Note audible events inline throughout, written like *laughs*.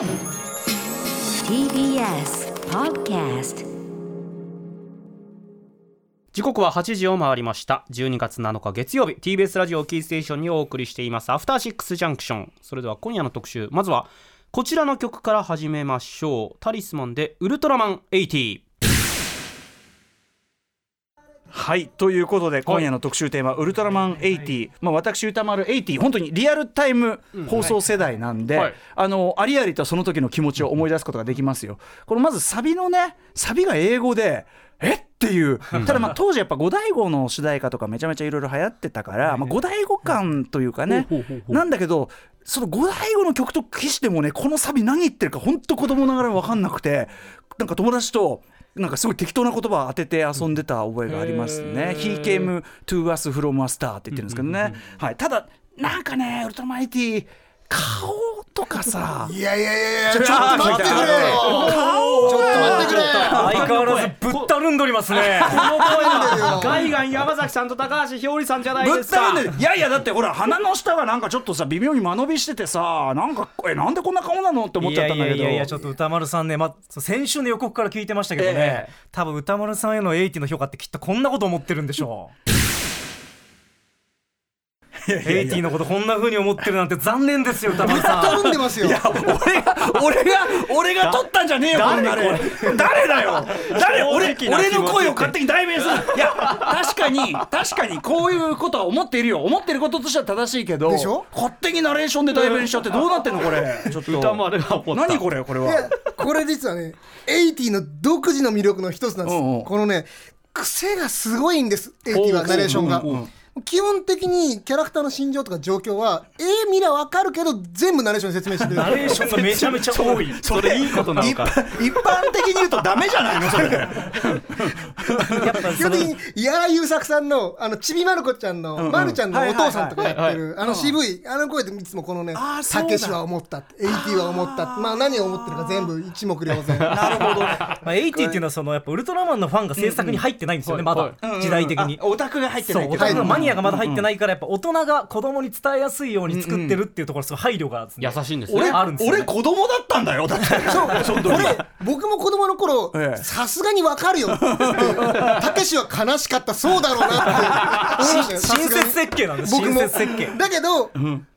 TBS Podcast 時刻は8時を回りました。12月7日月曜日。TBS ラジオキーステーションにお送りしています。アフターシックスジャンクションそれでは今夜の特集。まずはこちらの曲から始めましょう。タリスマンでウルトラマン80はいということで今夜の特集テーマ「ウルトラマン80」まあ、私歌丸80本当にリアルタイム放送世代なんで、あのありありとその時の気持ちを思い出すことができますよ。このまずサビのねサビが英語でえっ？ていう。ただまあ当時やっぱ五大悟の主題歌とかめちゃめちゃいろいろ流行ってたから、まあ、五大悟感というかねなんだけどその五大悟の曲と期してもねこのサビ何言ってるか本当子供ながら分かんなくてなんか友達となんかすごい適当な言葉を当てて遊んでた覚えがありますね。He came to us from a star って言ってるんですけどね。はい、ただなんかねウルトラマン80顔とかさ。いやいやいやいや。ちょっと待ってくれ。よちょっと待ってくれ。相変わらずぶったるんどりますね。この声は。よガイガン山崎さんと高橋ひょうりさんじゃないぶっですか。たるんでいやいやだってほら鼻の下がなんかちょっとさ微妙に間延びしててさなんかえなんでこんな顔なのって思っいやいちゃったんだけど。やいやいやちょっと歌丸さんね、ま、先週の予告から聞いてましたけどね、ええ。多分歌丸さんへの80の評価ってきっとこんなこと思ってるんでしょう80のことこんな風に思ってるなんて残念ですよ歌丸さ。ん頼んでますよ。俺が俺が俺が撮ったんじゃねえよこんなの。誰だよ。誰俺俺の声を勝手に代弁する。いや確かに確かにこういうことは思っているよ。思ってることとしては正しいけどでしょ？勝手にナレーションで代弁しちゃってどうなってんのこれ？*laughs* ちょっと。歌丸が怒った。何これこれいやはこれ実はね80の独自の魅力の一つなんです。このね癖がすごいんです。80はナレーションが。うんうん基本的にキャラクターの心情とか状況は絵見りゃ分かるけど全部ナレーションで説明してる。*laughs* ナレーションがめちゃめちゃ多い。*laughs* それいいことなのか。一般的に言うとダメじゃないの？それ。基本的に矢原優作さんのあのちびまる子ちゃんの、んうん。まるちゃんのお父さんとかやってはい。るあの渋いあの声でいつもこのねたけしは思った80は思ったまあ何を思ってるか全部一目瞭然。*laughs* なるほどまあ、80っていうのはそのやっぱウルトラマンのファンが制作に入ってないんですよね、まだ、時代的に。あオタクが入ってないオタクのマニアがまだ入ってないからやっぱ大人が子供に伝えやすいように作ってるっていうところすごい配慮がね。優しいんですね。俺あるんですよね。俺子供だったんだよだって。そうこれ僕も子供の頃ええ。さすがに分かるよ。*laughs* たけしは悲しかったそうだろうなって。*laughs* 親切設計なんです僕も。親切設計。だけど、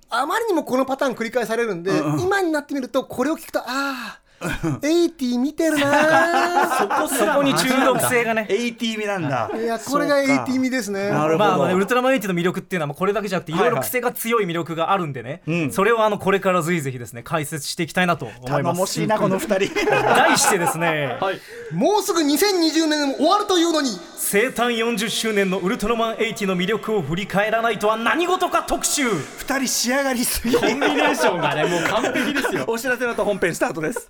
あまりにもこのパターン繰り返されるんで、今になってみるとこれを聞くとああ80見てるな *laughs* そこそこに中毒性がね。AT 味なんだ。ーいやこれがそうか。80味ですね。なるほど。まあウルトラマン80の魅力っていうのはこれだけじゃなくていろいろ癖が強い魅力があるんでね、それをあのこれから随ぜひですね解説していきたいなと思い頼ます。もしいなこの二人。*laughs* 題してですね、はい。もうすぐ2020年も終わるというのに。生誕40周年のウルトラマン80の魅力を振り返らないとは何事か特集。二人仕上がりすぎコンビネーションがねもう完璧ですよ。*laughs* お知らせの後本編スタートです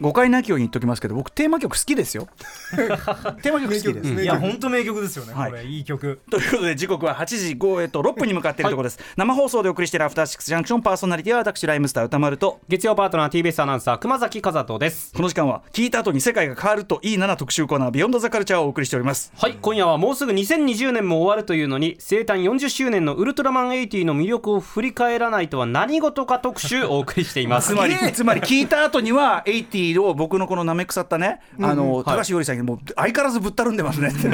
誤解なきように言っときますけど僕テーマ曲好きですよ。*laughs* テーマ曲好きです。名曲いや本当名曲ですよね、はい。これいい曲。ということで時刻は8時5えっと6分に向かっているところです、生放送でお送りしているアフターシックスジャンクションパーソナリティは私ライムスター歌丸と月曜パートナー TBS アナウンサー熊崎和人です。この時間は聞いた後に世界が変わるといいなな特集コーナービヨンドザカルチャーをお送りしております。はい。今夜はもうすぐ2020年も終わるというのに生誕40周年のウルトラマン80の魅力を振り返らないとは何事か特集をお送りしています。*laughs* つまりつまり聞いた後には80を僕のこのなめ腐ったね、あの高橋よりさんにもう相変わらずぶったるんでますね。っ *laughs* て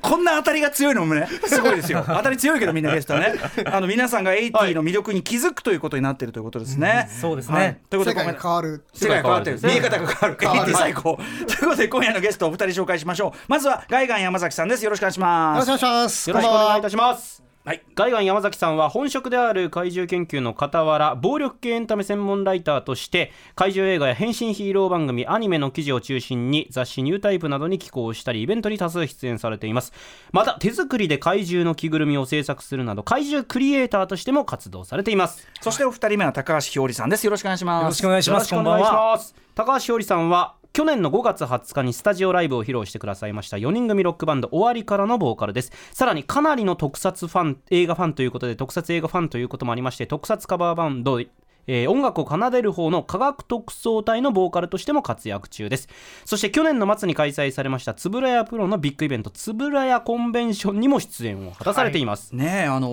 こんな当たりが強いのもねすごいですよ。*laughs* 当たり強いけどみんなゲストはね。あの皆さんが80の魅力に気づくということになっているということですね、そうですね。はい。ということ世で界が変わる。世界が変わってる。見え方が変わる。変わる。80最高。ということで今夜のゲストをお二人紹介しましょう。まずはガイガン山崎さんです。よろしくお願いしよます。ろしくお願いします。よろしくお願いいたししますはい。ガイガン山崎さんは本職である怪獣研究の傍ら暴力系エンタメ専門ライターとして怪獣映画や変身ヒーロー番組アニメの記事を中心に雑誌ニュータイプなどに寄稿したりイベントに多数出演されています。また手作りで怪獣の着ぐるみを制作するなど怪獣クリエイターとしても活動されています。そしてお二人目は高橋ひょうりさんです。よろしくお願いします。よろしくお願いします。高橋ひょうりさんは去年の5月20日にスタジオライブを披露してくださいました4人組ロックバンド終わりからのボーカルです。さらにかなりの特撮ファン映画ファンということで特撮映画ファンということもありまして特撮カバーバンドえー音楽を奏でる方の科学特捜隊のボーカルとしても活躍中です。そして去年の末に開催されましたつぶらやプロのビッグイベントつぶらやコンベンションにも出演を果たされています、ねあの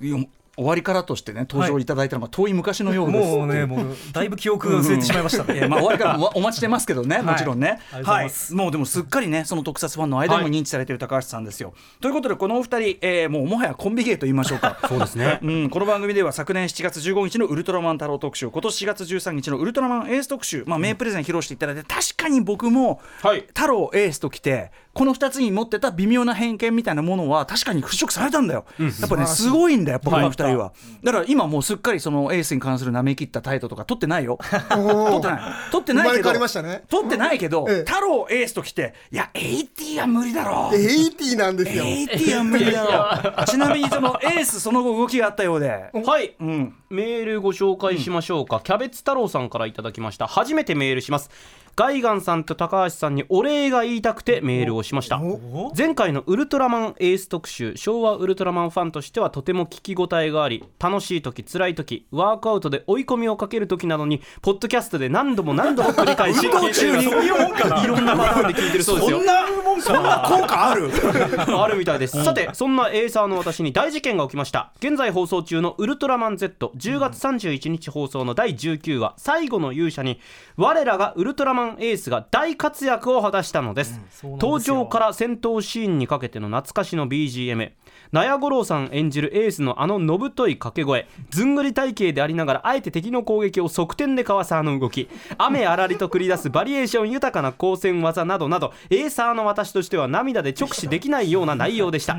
ー終わりからとしてね登場いただいたのが遠い昔のようです、もうねもうだいぶ記憶が薄れてしまいました。ねいやまあ終わりからおお待ちしてますけどね、もちろんね。はいい。もうでもすっかりね、その特撮ファンの間でも認知されている高橋さんですよ。ということで、このお二人、えーもうもはやコンビ芸と言いましょうか。*laughs* そうですね。うん、この番組では昨年7月15日のウルトラマン太郎特集、今年4月13日のウルトラマンエース特集、まあ、名プレゼン披露していただいて、確かに僕も、はい。太郎エースと来て、この2つに持ってた微妙な偏見みたいなものは確かに払拭されたんだよ、やっぱねすごいんだよやっぱこの2人は、だから今もうすっかりそのエースに関する舐め切った態度とか取ってないよ。*laughs* 取ってない。取ってないけど。わりましたね。取ってないけど、ええ太郎エースと来ていや AT は無理だろ。う80なんですよ。AT は無理だろ。うちなみにそのエースその後動きがあったようで。はい、うん。メールご紹介しましょうか、キャベツ太郎さんからいただきました。初めてメールしますガイガンさんと高橋さんにお礼が言いたくてメールをしました。お前回のウルトラマンエース特集昭和ウルトラマンファンとしてはとても聞き応えがあり楽しい時辛い時ワークアウトで追い込みをかける時などにポッドキャストで何度も何度も繰り返し *laughs* 聞いろんな？パターンで聞いてるそうですよ。そんなそんな効果ある？*laughs* あるみたいです、さてそんなエーサーの私に大事件が起きました。現在放送中の「ウルトラマン Z10 月31日放送の第19話最後の勇者に我らがウルトラマンエースが大活躍を果たしたのです,、そうなんですよ。登場から戦闘シーンにかけての懐かしの BGM 納屋五郎さん演じるエースのあののぶとい掛け声ずんぐり体型でありながらあえて敵の攻撃を側転でかわすあの動き。雨あらりと繰り出すバリエーション豊かな光線技などなどエーサーの私としては涙で直視できないような内容でした、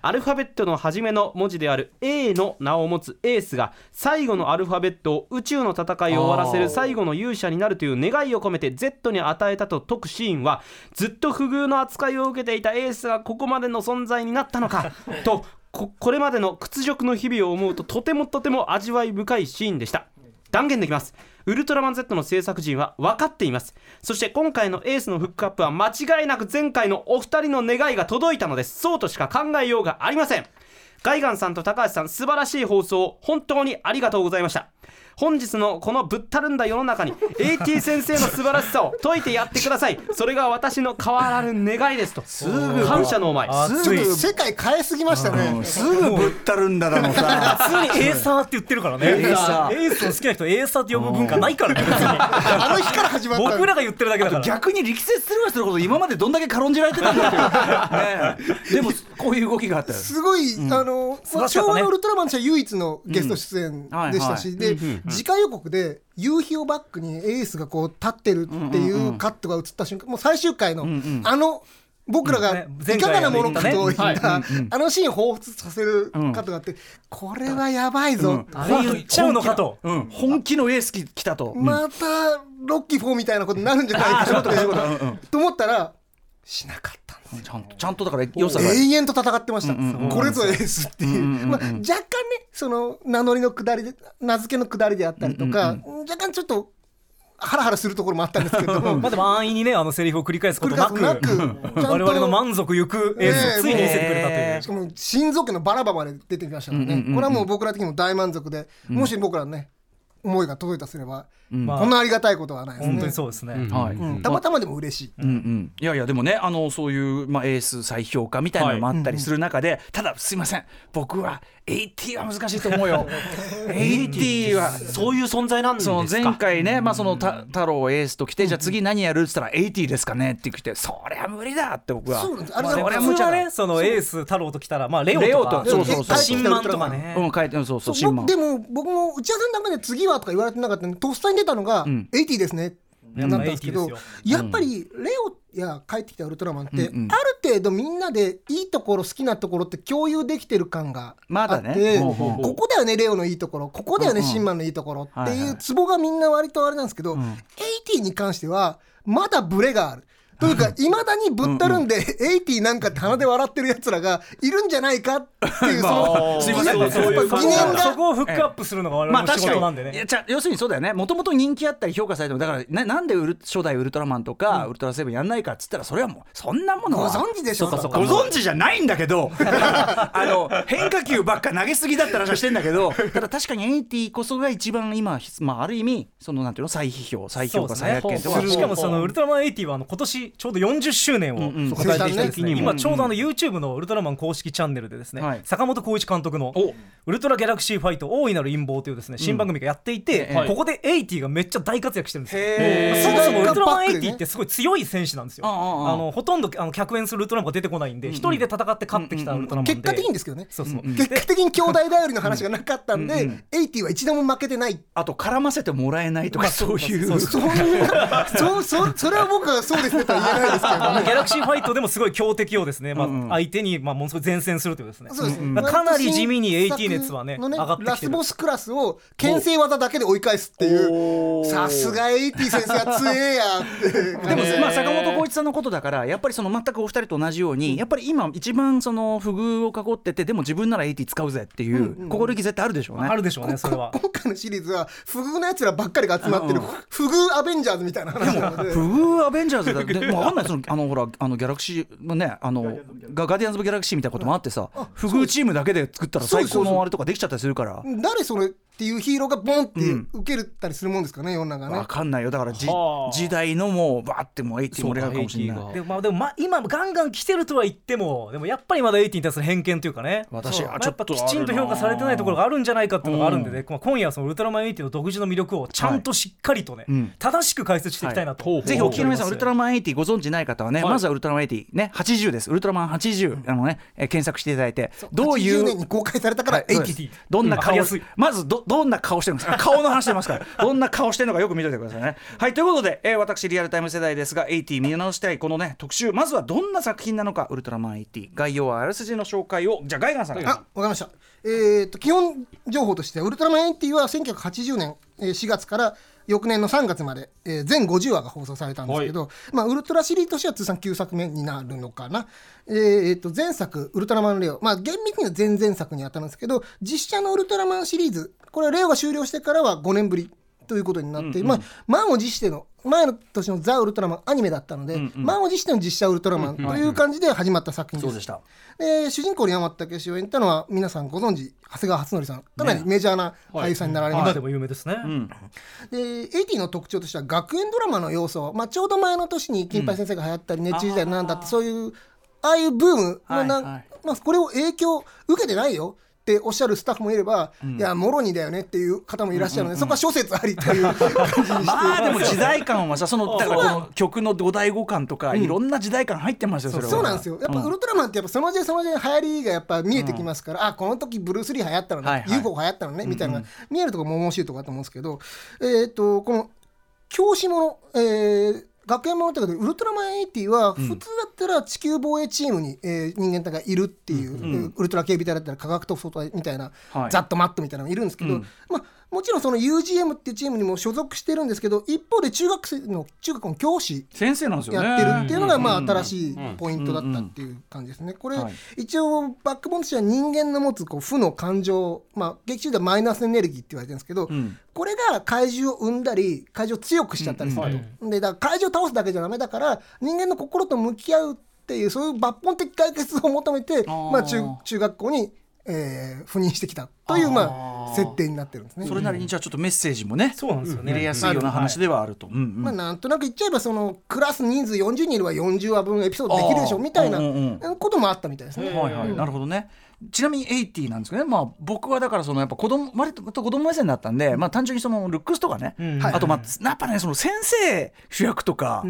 アルファベットの初めの文字である A の名を持つエースが最後のアルファベットを宇宙の戦いを終わらせる最後の勇者になるという願いを込めて Z に与えたと解くシーンはずっと不遇の扱いを受けていたエースがここまでの存在になったのか *laughs* とここれまでの屈辱の日々を思うととてもとても味わい深いシーンでした。断言できます。ウルトラマン Z の制作陣は分かっています。そして今回のエースのフックアップは間違いなく前回のお二人の願いが届いたのです。そうとしか考えようがありません。ガイガンさんと高橋さん素晴らしい放送を本当にありがとうございました。本日のこのぶったるんだ世の中に AT 先生の素晴らしさを解いてやってください。それが私の変わらぬ願いですと。感謝の思い。熱いちょっと世界変えすぎましたね。すぐぶったるんだだのさ。普通にエーサーって言ってるからね。エーサー。エースの好きな人エーサーって呼ぶ文化ないからね。別 *laughs* にあの日から始まった。僕らが言ってるだけだから。逆に力説するわするほど今までどんだけ軽んじられてたんだっていう、ねえ、でもこういう動きがあったよ。すごい、あの、まあ、昭和のウルトラマンとしては唯一のゲスト出演でしたし、うん。で、次回予告で夕日をバックにエースがこう立ってるっていうカットが映った瞬間、もう最終回の、あの僕らがねいかがなものかと言った、あのシーンを彷彿させるカットがあって、これはやばいぞ、あれ言っちゃうのかと。うん、本気のエース来たと、またロッキー4みたいなことになるんじゃないかなってと思ったらしなかったちゃんとちゃんとだから良さが。永遠と戦ってました、これぞエースっていう、まあ、若干ねその名乗りの下りで名付けの下りであったりとか、若干ちょっとハラハラするところもあったんですけども。*laughs* まあでも安易にねあのセリフを繰り返すことなく。なく。我々の満足ゆくエースをついに見せてくれたという。しかも親族のバラバまで出てきましたからね、これはもう僕ら的にも大満足で、もし僕らのね思いが届いたとすれば、まあ。こんなありがたいことはないですね。本当にそうですね。はいうん。たまたまでも嬉しい、うんうん、いやいやでもねあのそういう、まあ、エース再評価みたいなのもあったりする中で、ただすいません。僕は AT は難しいと思うよ。*laughs* AT はそういう存在なんですか？その前回ね、まあ、そのた太郎エースと来て、じゃあ次何やるって言ったら80ですかねって言ってそりゃ無理だって僕は。そうあれそりゃ普無ねそのエース太郎と来たらまあレオとそうそうそう。新マンとかね。うん書いてうんそうそう新でも僕も打ち合わせの中で次はとか言われてなかったのでとっさに出たのがん。80ですね、なったんですけどやっぱ80ですやっぱりレオや帰ってきたウルトラマンって、うんうん。ある程度みんなでいいところ好きなところって共有できてる感がまだあって、ねここだよねレオのいいところ。ここだよね、シンマンのいいところってはいうツボがみんな割とあれなんですけど、80に関してはまだブレがある。というかいまだにぶったるんで80なんかって鼻で笑ってるやつらがいるんじゃないかっていうそのすいません。ね疑念疑念そがこをフックアップするのが我まあ々の仕事なんでね。やじゃあ要するにそうだよね。もともと人気あったり評価されてもだからななんでウル初代ウルトラマンとか、ウルトラセブンやんないかっつったらそれはもうそんなものはご存知でしょご存知じゃないんだけど。*laughs* あの変化球ばっか投げすぎだったらしてんだけどただ確かにエイティこそが一番今、まあ、ある意味そのなんていうの再批評再評価再発見とはしかもそのウルトラマン80はあの今年ちょうど40周年を迎えてきてです今ちょうどあの YouTube のウルトラマン公式チャンネルでですね、はい。坂本浩一監督のお「ウルトラギャラクシーファイト大いなる陰謀」というですね新番組がやっていて、はい。ここでエイティがめっちゃ大活躍してるんですよ。へそもそもウルトラマンエイティってすごい強い戦士なんですよ。あのほとんどあの客演するウルトラマンが出てこないんで一、人で戦って勝ってきたウルトラマンで、結果的にですけどね。そうそう、結果的に兄弟頼りの話がなかったんで、エイティは一度も負けてない。あと絡ませてもらえないとかそう。いう。そ *laughs* んなそそそれは僕はそうですねとは言えないですけどね。ギャラクシーファイトでもすごい強敵をですね、まあ、相手にまあものすごい前線するというですね。そうです。ねだかなり地味に AT 熱はねの上がってきてる。ラスボスクラスを牽制技だけで追い返すっていうさすが AT 先生は強えやって。でもまあ坂本浩一さんのことだからやっぱりその全くお二人と同じようにやっぱり今一番その不遇を囲っててでも自分なら AT 使うぜっていう心意気絶対あるでしょうね。あるでしょうねそれは。今回のシリーズは不遇なやつらばっかりが集まってる不遇アベンジャーズみたいな話なので。不遇アベンジャーズだってもう分かんない。そのあのほらあのギャラクシーのねあのガガーディアンズ・オブ・ギャラクシーみたいなこともあってさ不遇チームだけで作ったら最高のあれとかできちゃったりするから。誰それっていうヒーローがボンって受けたりするもんですかね世の中ね。分かんないよ。だからじはあ。時代のもうバーってもう80盛り上がるかもしれない。でもまあでもまあ今ガンガン来てるとは言ってもでもやっぱりまだ AT に対する偏見というかね。私はまあちょっとやっぱきちんと評価されてないところがあるんじゃないかっていうのがあるん。でね、まあ今夜はそのウルトラマン80の独自の魅力をちゃんとしっかりとね、ん。正しく解説していきたいなと、はい。ぜひお聞きの皆さん、ウルトラママン80ご存知ない方はね、はい。まずはウルトラマン80ね、80です。ウルトラマン80、あのね、えー検索していただいて、どうい80う年に公開されたからはいそうです AT どんな顔わかりやすいまずどどんな顔してるんですか？*laughs* 顔の話してますから。どんな顔してるのかよく見といてくださいね。はいということで、えー私リアルタイム世代ですが80見直したいこのね特集。まずはどんな作品なのか？ウルトラマン80概要はあらすじの紹介をじゃあガイガンさん。あ、わかりました。えー、と基本情報としてウルトラマン80は1980年えー4月から翌年の3月まで、えー全50話が放送されたんですけど、まあ、ウルトラシリーズとしては通算9作目になるのかな、えーえーと前作「ウルトラマンレオ」まあ、厳密には前々作に当たるんですけど実写のウルトラマンシリーズこれはレオが終了してからは5年ぶりということになって、まあ、満を持しての前の年の「ザ・ウルトラマン」アニメだったので、満を持しての実写ウルトラマンという感じで始まった作品です。主人公に山田武史を演じたのは皆さんご存知長谷川初則さん。かなりメジャーな俳優さんになられました、今でも有名ですね、で80の特徴としては学園ドラマの要素、まあ、ちょうど前の年に金八先生が流行ったり、熱中時代なんだってそういうああいうブームのな、はいはい。まあ、これを影響受けてないよっておっしゃるスタッフもいれば、いやもろにだよねっていう方もいらっしゃるので、そこは諸説ありという *laughs* 感じにして。まあでも時代感はさそのだからこの曲の五代五感とかいろんな時代感入ってますよそれは。そうなんですよ。やっぱウルトラマンってやっぱその時代その時流行りがやっぱ見えてきますから、あこの時ブルース・リー流行ったのね、はいはい。UFO 流行ったのね、みたいなのが見えるところも面白いところだと思うんですけどえっ、とこの教師もの、えー学園ものということでウルトラマン80は普通だったら地球防衛チームに、えー人間隊がいるっていう、えーウルトラ警備隊だったら科学特捜隊みたいな、はい。ザットマットみたいなのがいるんですけど、まあ、もちろんその UGM っていうチームにも所属してるんですけど一方で中学生の中学校の教師先生なんですよね。やってるっていうのがまあ新しいポイントだったっていう感じですね。これはい。一応バックボーンとしては人間の持つこう負の感情まあ劇中ではマイナスエネルギーって言われてるんですけどん。これが怪獣を生んだり怪獣を強くしちゃったりすると。でだから怪獣を倒すだけじゃダメだから人間の心と向き合うっていうそういう抜本的解決を求めてー。まあ中中学校にえー赴任してきたというまあ設定になってるんですね。それなりにじゃあちょっとメッセージもねそうなんですよね。入れやすいような話ではあると。うんうん。まあ、なんとなく言っちゃえばそのクラス人数40人いれば40話分エピソードできるでしょみたいなうんうんこともあったみたいですね。はいはい、なるほどね。ちなみに80なんですけどね、まあ、僕はだからそのやっぱ子供割と子供目線だったんで、まあ、単純にそのルックスとかね、ん。あとまあやっぱねその先生主役とか、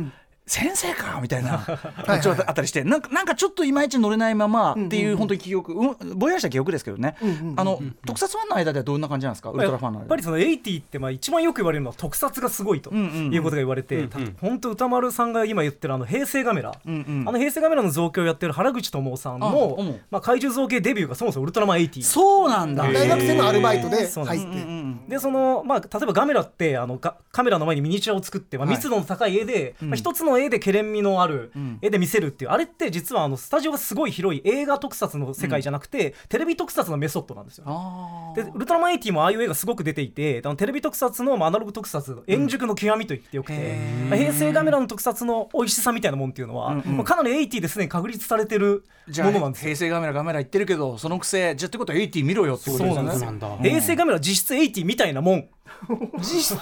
先生か？みたいな。*laughs* ちょっとあったりして。なんかなんかちょっといまいち乗れないままっていう本当に記憶、うん、ぼやした記憶ですけどね、あの特撮ファンの間ではどんな感じなんですか？ウルトラファンの間で。やっぱりその80ってまあ一番よく言われるのは特撮がすごいと。いうことが言われて本当歌丸さんが今言ってるあの平成ガメラ、んうん。あの平成ガメラの造形をやってる原口智さんあのうん。まあ、怪獣造形デビューがそもそもウルトラマン80そうなんだ。大学生のアルバイトでそうなん。入って、でそのまあ、例えばガメラってあのがカメラの前にミニチュアを作って、まあ、密度の高い絵で、まあ、一つの絵でけれん味のある絵で見せるっていう、あれって実はあのスタジオがすごい広い映画特撮の世界じゃなくて、テレビ特撮のメソッドなんですよ。あでウルトラマン80もああいう絵がすごく出ていてあのテレビ特撮のまあアナログ特撮の円熟の極みと言ってよくて、まあ平成ガメラの特撮の美味しさみたいなもんっていうのは、まあかなり80ですでに確立されてるものなんですよ。平成カメラカメラ言ってるけどそのくせじゃあってことは80見ろよってことですよね。平成ガメラ実質80みたいなもん *laughs* 実質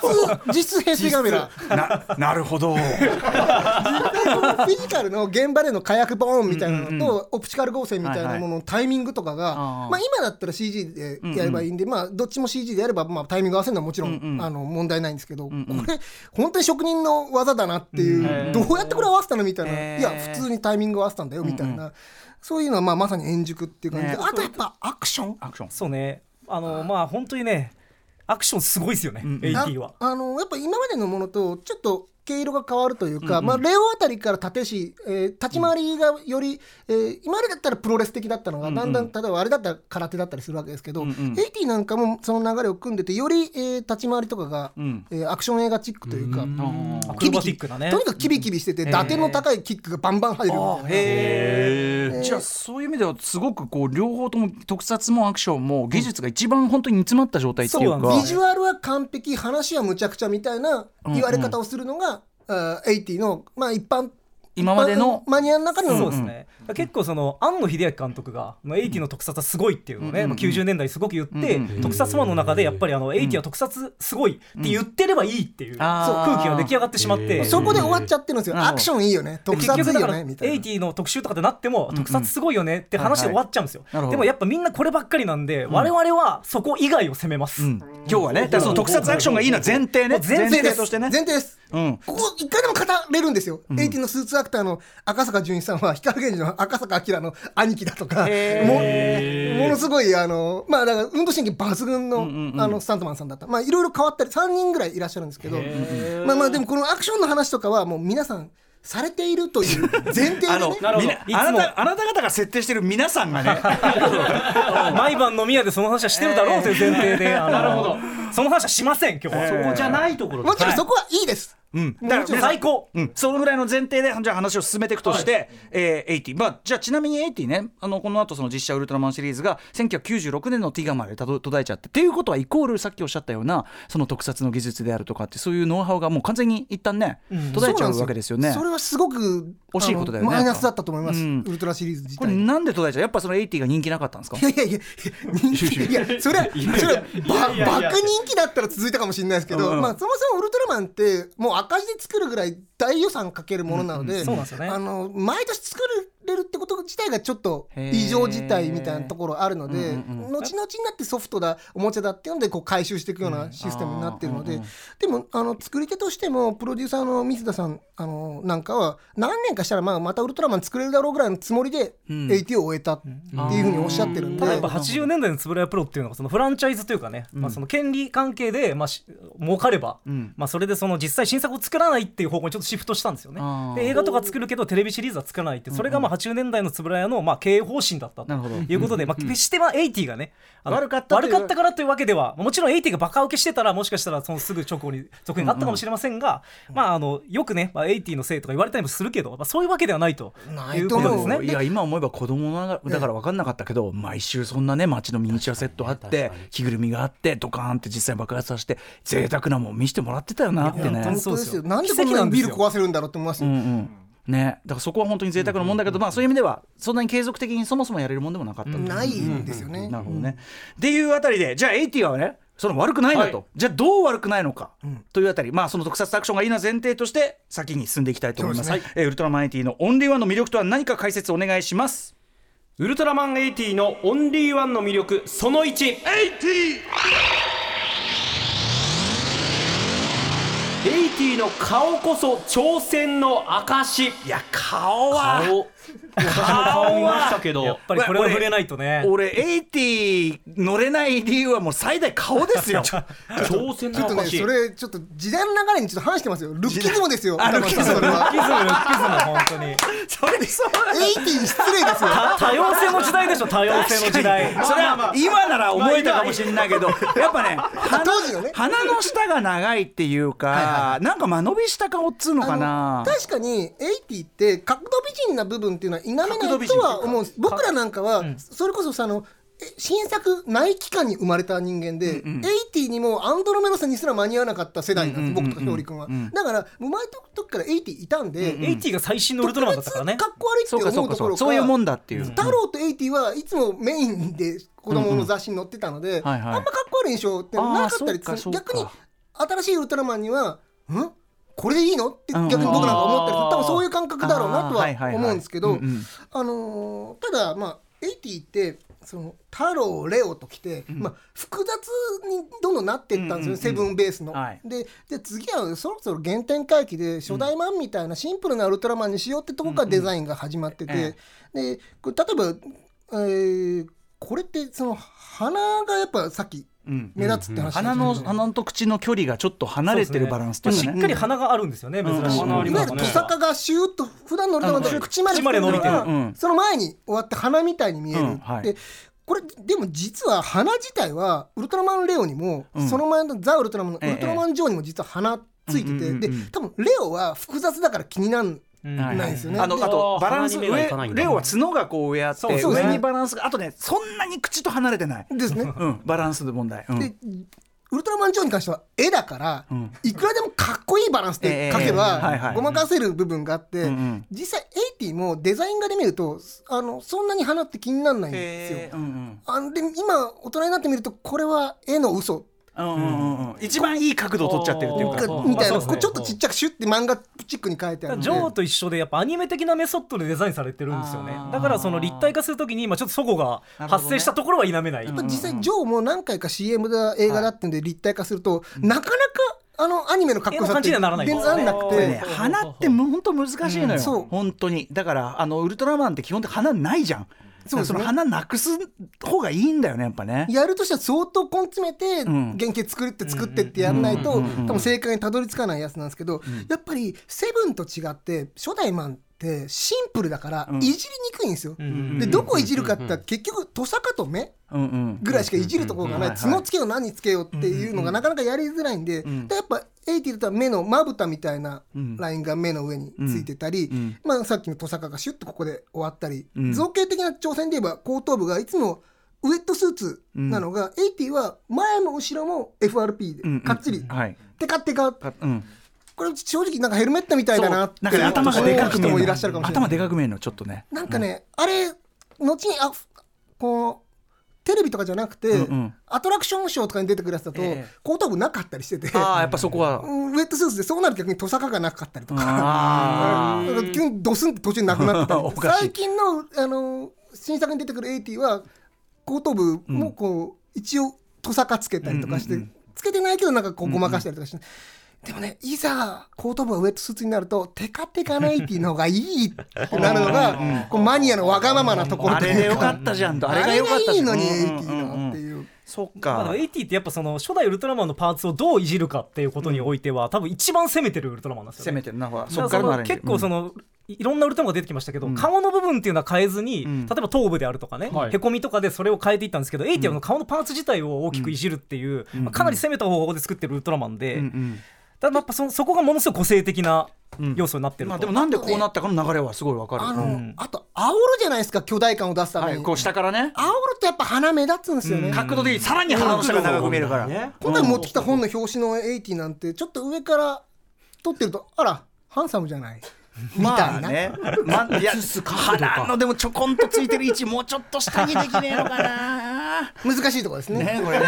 実質平成カメラな *laughs* なるほど。フィジカルの現場での火薬ボーンみたいなのと、オプチカル合成みたいなもののタイミングとかが、あーまあ、今だったら CG でやればいいんで、まあ、どっちも CG でやれば、まあ、タイミング合わせるのはもちろん、あの問題ないんですけど、これ本当に職人の技だなっていう、どうやってこれ合わせたのみたいな、いや普通にタイミング合わせたんだよみたいな、そういうのはまあまさに円熟っていう感じで、ね。あとやっぱアクション？アクション。そうね。あのまあ本当にねアクションすごいですよね、AT は。ああのやっぱ今までのものとちょっと毛色が変わるというか、まあ、レオあたりから縦し、えー立ち回りがより、えー今までだったらプロレス的だったのが、だんだん例えばあれだったら空手だったりするわけですけど、80なんかもその流れを組んでてより、えー立ち回りとかが、えーアクション映画チックというか。アクロバティックなね。とにかくキビキビしてて、打点の高いキックがバンバン入る。へえじゃあそういう意味ではすごくこう両方とも特撮もアクションも技術が一番本当に煮詰まった状態っていうか。ビジュアルは完璧話はむちゃくちゃみたいな言われ方をするのが、80の、まあ、一般今までのマニアの中のそうですね、結構その庵野秀明監督がまあ80の特撮はすごいっていうのをね、まあ90年代すごく言って、特撮ファンの中でやっぱりあの80は特撮すごいって言ってればいいっていう、そう空気が出来上がってしまって、そこで終わっちゃってるんですよ、アクションいいよね。特結撮いいよ局だからねみたいな。80の特集とかでなっても特撮すごいよねって話で終わっちゃうんですよ、でもやっぱみんなこればっかりなんで、我々はそこ以外を攻めます、うん。今日はねその特撮アクションがいいのは前提ね。前提です。としてね。前提です、うん。ここ一回でも語れるんですよ、80のスーツアクターの赤坂純一さんは光源氏の赤坂明の兄貴だとかもものすごいあのまあだから運動神経抜群の,、あのスタントマンさんだった。まあいろいろ変わったり3人ぐらいいらっしゃるんですけどまあまあでもこのアクションの話とかはもう皆さんされているという前提で、ね、あのあなたあなた方が設定してる皆さんがね。*laughs* 毎晩飲み屋でその話はしてるだろうという前提で、なるほどその話はしません今日は、そこじゃないところでもちろんそこはいいです、うん、もちろん。最高うん、そのぐらいの前提でじゃあ話を進めていくとして、えー、80まあじゃあちなみに80ね。あのこの後その実写ウルトラマンシリーズが1996年のティガまでたど途絶えちゃってっていうことはイコールさっきおっしゃったようなその特撮の技術であるとかってそういうノウハウがもう完全に一旦ね、途絶えちゃうわけですよね。それはすごく惜しいことだよねマイナスだったと思います、うん。ウルトラシリーズ自これ体なんで途絶えちゃう？やっぱその80が人気なかったんですか？いやいやいや人気いや。それはそれはば爆人気だったら続いたかもしれないですけど、うん。まあそもそもウルトラマンってもう赤字で作るぐらい大予算かけるものなので、あの毎年作れるってこと自体がちょっと異常事態みたいなところあるので、後々になってソフトだおもちゃだっていうのでこう回収していくようなシステムになってるので、でもあの作り手としてもプロデューサーの水田さんあのなんかは何年かしたらまあまたウルトラマン作れるだろうぐらいのつもりで80を終えたっていうふうにおっしゃってるんで。ただやっぱ80年代のつぶらやプロっていうのがそのフランチャイズというかね、まあ、その権利関係でまあし儲かれば、まあ、それでその実際新作を作らないっていう方向にちょっとシフトしたんですよね。で映画とか作るけどテレビシリーズは作らないってそれがまあ80年代のつぶらやのまあ経営方針だったと。なるほど。いうことで、まあ、決してまあ80がねあの悪かったという。悪かったからというわけではもちろん80がバカ受けしてたらもしかしたらそのすぐ直後に続編があったかもしれませんが、まあ、あのよくね、まあ、80のせいとか言われたりもするけど、まあ、そういうわけではないということですね。いや今思えば子供ながらだから分かんなかったけど、毎週そんなね街のミニチュアセットあって着ぐるみがあってドカーンって実際爆発させて贅沢なもん見せてもらってたよなってね。本。本当ですよ。なんで奇こんなにビ跡なんですよ。ル壊せるんだろうって思いますよ。うんうん。ね、だからそこは本当に贅沢なもんだけど、まあそういう意味ではそんなに継続的にそもそもやれるもんでもなかった。とないんですよね。なるほどね。っていうあたりでじゃあ80はねその悪くないんだと、はい。じゃあどう悪くないのか、というあたり。まあその特撮アクションがいいな前提として先に進んでいきたいと思います。そうですえーウルトラマン80のオンリーワンの魅力とは何か解説お願いします。ウルトラマン80のオンリーワンの魅力その1 80の顔こそ挑戦の証いや顔は顔顔見ましたけどやっぱりこれは触れないとね。俺80乗れない理由はもう最大顔ですよ挑戦ちょっとね、それちょっと時代の流れにちょっと話してますよ。ルッキズムですよ。あルッキズム。ルッキズムルッキズム本当に。それそうエイティに失礼ですよ。た *laughs* 多様性の時代でしょ多様性の時代。それは今なら思えたかもしれないけどやっぱね鼻当時のね鼻の下が長いっていうかなんか間延びした顔っつうのかな確かにエイティって角度美人な部分っていうのは否めないとは思う。んです僕らなんかはそれこそさあのえ新作ない期間に生まれた人間で、エイティにもアンドロメロスにすら間に合わなかった世代なんです、僕とかひょうり君は、だから生まれた時からエイティいたんで、80が最新のウルトラマンだったからね。かっこ悪いって思うところそういうもんだっていう。太郎とエイティはいつもメインで子供の雑誌に載ってたので、はいはい。あんまかっこ悪い印象ってなかったり逆に新しいウルトラマンにはん？これでいいの？って逆に僕なんか思ったり多分そういう感覚だろうなとは思うんですけどうんうん。あのーただまあエイティってその太郎レオときて、まあ、複雑にどんどんなっていったんですよ、うんうんうん。セブンベースの。はい。でで次はそろそろ原点回帰で初代マンみたいなシンプルなウルトラマンにしようってとこからデザインが始まってて、でこれ例えば、えーこれってその鼻がやっぱさっきうん目立つって話鼻の鼻と口の距離がちょっと離れてるバランスとかね。しっかり鼻があるんですよね、珍しい。鼻ありいわゆるトサカがシューッと普段のウルトラマンって口まで口まで伸びてる。うんその前に終わって鼻みたいに見える、うん。はい。でこれでも実は鼻自体はウルトラマンレオにも、うん。その前のザ・ウルトラマンのウえ。えルトラマンジョーにも実は鼻ついてて、うんうんうんうん。で多分レオは複雑だから気になんうんはいないですよね。であのあとバランス上レオは角がこう上あって上にバランスがあとねそんなに口と離れてない、ですね。うん、バランスの問題、うん。でウルトラマンジョーに関しては絵だから、ん。いくらでもかっこいいバランスで描けばごまかせる部分があって、実際エイティもデザイン画で見るとあのそんなに花って気にならないんですよ。あで今大人になってみるとこれは絵の嘘一番いい角度を取っちゃってるっていうか。みたいな、ちょっとちっちゃくシュッて漫画チックに書いてある。ジョー。と一緒でやっぱアニメ的なメソッドでデザインされてるんですよねだからその立体化するときにまあちょっと齟齬が発生したところは否めない、やっぱ実際ジョーも何回か CM だ映画だってんで立体化すると、なかなかあのアニメの格好さってならない全然なくて。鼻ってもう本当難しいのよ、そう。本当に。だからあのウルトラマンって基本的に鼻ないじゃんそうその鼻なくす方がいいんだよねやっぱね。やるとしたら相当根詰めてん。原型作って作ってってやんないと多分正解にたどり着かないやつなんですけどやっぱりセブンと違って初代マンってシンプルだからん。いじりにくいんですよ。んでどこいじるかって結局トサカと目うんうん。ぐらいしかいじるところがない。うんうん角つけよう何つけようっていうのがなかなかやりづらいんでんでやっぱエイティだと目のまぶたみたいなうん。ラインが目の上についてたり、ん。まあ、さっきのトサカがシュッとここで終わったり、ん。造形的な挑戦で言えば後頭部がいつもウェットスーツなのが、エイティは前も後ろも FRP うんでかっちり、はい。テカテカかうんこれ正直なんかヘルメットみたいだなってなんかね頭がでかく見える。思う人もいらっしゃるかもしれない。頭でかく見えるのちょっとね。なんかね、あれ後にあこうテレビとかじゃなくて、うんうん。アトラクションショーとかに出てくるやつだと、ええ。後頭部なかったりしてて。ああやっぱそこは。うん。ウェットスーツでそうなると逆にトサカがなかったりとか。急にドスンって途中になくなってたり。*laughs* 最近のあの新作に出てくる80は後頭部もこう、一応トサカつけたりとかして、つけてないけどなんかこうごまかしたりとかして。でもねいざ後頭部がウェットスーツになるとテカテカな80の方がいいってなるのが、こうマニアのわがままなところあというれでよかったじゃんと。あれがよかった。あれがいいのにうんうん80う。んのっていう。そっまあ、でかも80ってやっぱその初代ウルトラマンのパーツをどういじるかっていうことにおいては、多分一番攻めてるウルトラマンなんですよ、ね。攻めてるな。ほらだからそっからのあれ結構その、いろんなウルトラマンが出てきましたけど、顔の部分っていうのは変えずに、ん。例えば頭部であるとかね、はい。へこみとかでそれを変えていったんですけど、エイティはの顔のパーツ自体を大きくいじるっていう、まあかなり攻めた方法で作ってるウルトラマンで、うんうん。ただやっぱそそこがものすごい個性的な要素になってると、まあでもなんでこうなったかの流れはすごいわかる。あの、うん。あと煽るじゃないですか巨大感を出すために、はいこう下からね。煽るとやっぱ鼻目立つんですよね、角度でさらに鼻の下が長く見えるから。ね今回持ってきた本の表紙の80なんてちょっと上から撮ってるとあらハンサムじゃない？みたいな、まあね、まあ、いや鼻のでもちょこんとついてる位置もうちょっと下にできねえのかな難しいところですね。ねこれね。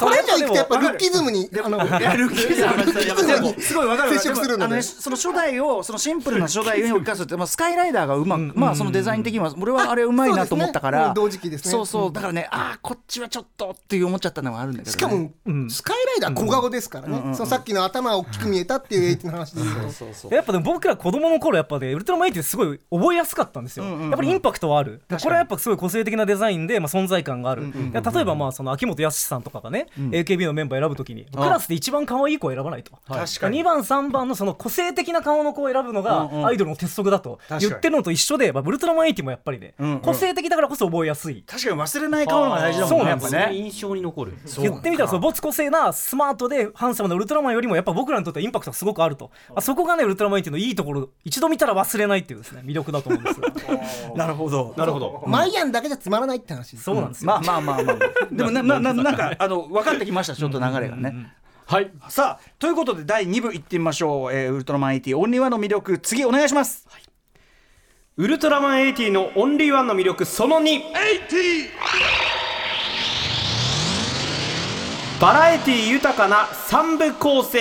これ以上いくとやっぱルッキズムにあのいやルッキーズムにすごいわかる接触するので。あのねその初代をそのシンプルな初代を生かすって、まあ、*laughs* スカイライダーがうまく、まあそのデザイン的には俺はあれうまいなと思ったから、そうですねうん同時期ですね。そうそう。だからねああこっちはちょっとっていう思っちゃったのがあるんだけど、ね、しかも、スカイライダー小顔ですからね、そのさっきの頭が大きく見えたっていう80の話で言うとやっぱでも僕ら子供の頃やっぱねウルトラマン80ってすごい覚えやすかったんですよ、うんうんうん。やっぱりインパクトはある。これはやっぱすごい個性的なデザインで、まあ、存在感がある、例えばまあその秋元康さんとかがね、AKB のメンバー選ぶときにクラスで一番可愛い子を選ばないと。確かに。2番3番のその個性的な顔の子を選ぶのがうんうん。アイドルの鉄則だと言ってるのと一緒で、まあ、ウルトラマン80もやっぱりね、うんうん。個性的だからこそ覚えやすい。確かに忘れない顔が大事だもんねやっぱそうなんね印象に残る言ってみたらその没個性なスマートでハンサムなウルトラマンよりもやっぱ僕らにとってはインパクトがすごくあると、まあ、そこがねウルトラマン80のいいところ一度見たら忘れないっていうですね魅力だと思うんですよ。*laughs* なるほど。なるほど。マイアンだけじゃつまらないって話ですそうなんですよ、まあまあまあまあでもななななんかあの分かってきましたちょっと流れがね。はい。さあということで第2部いってみましょう、えーウルトラマン80オンリーワンの魅力次お願いします、ウルトラマン80のオンリーワンの魅力その2バラエティ豊かな三部構成。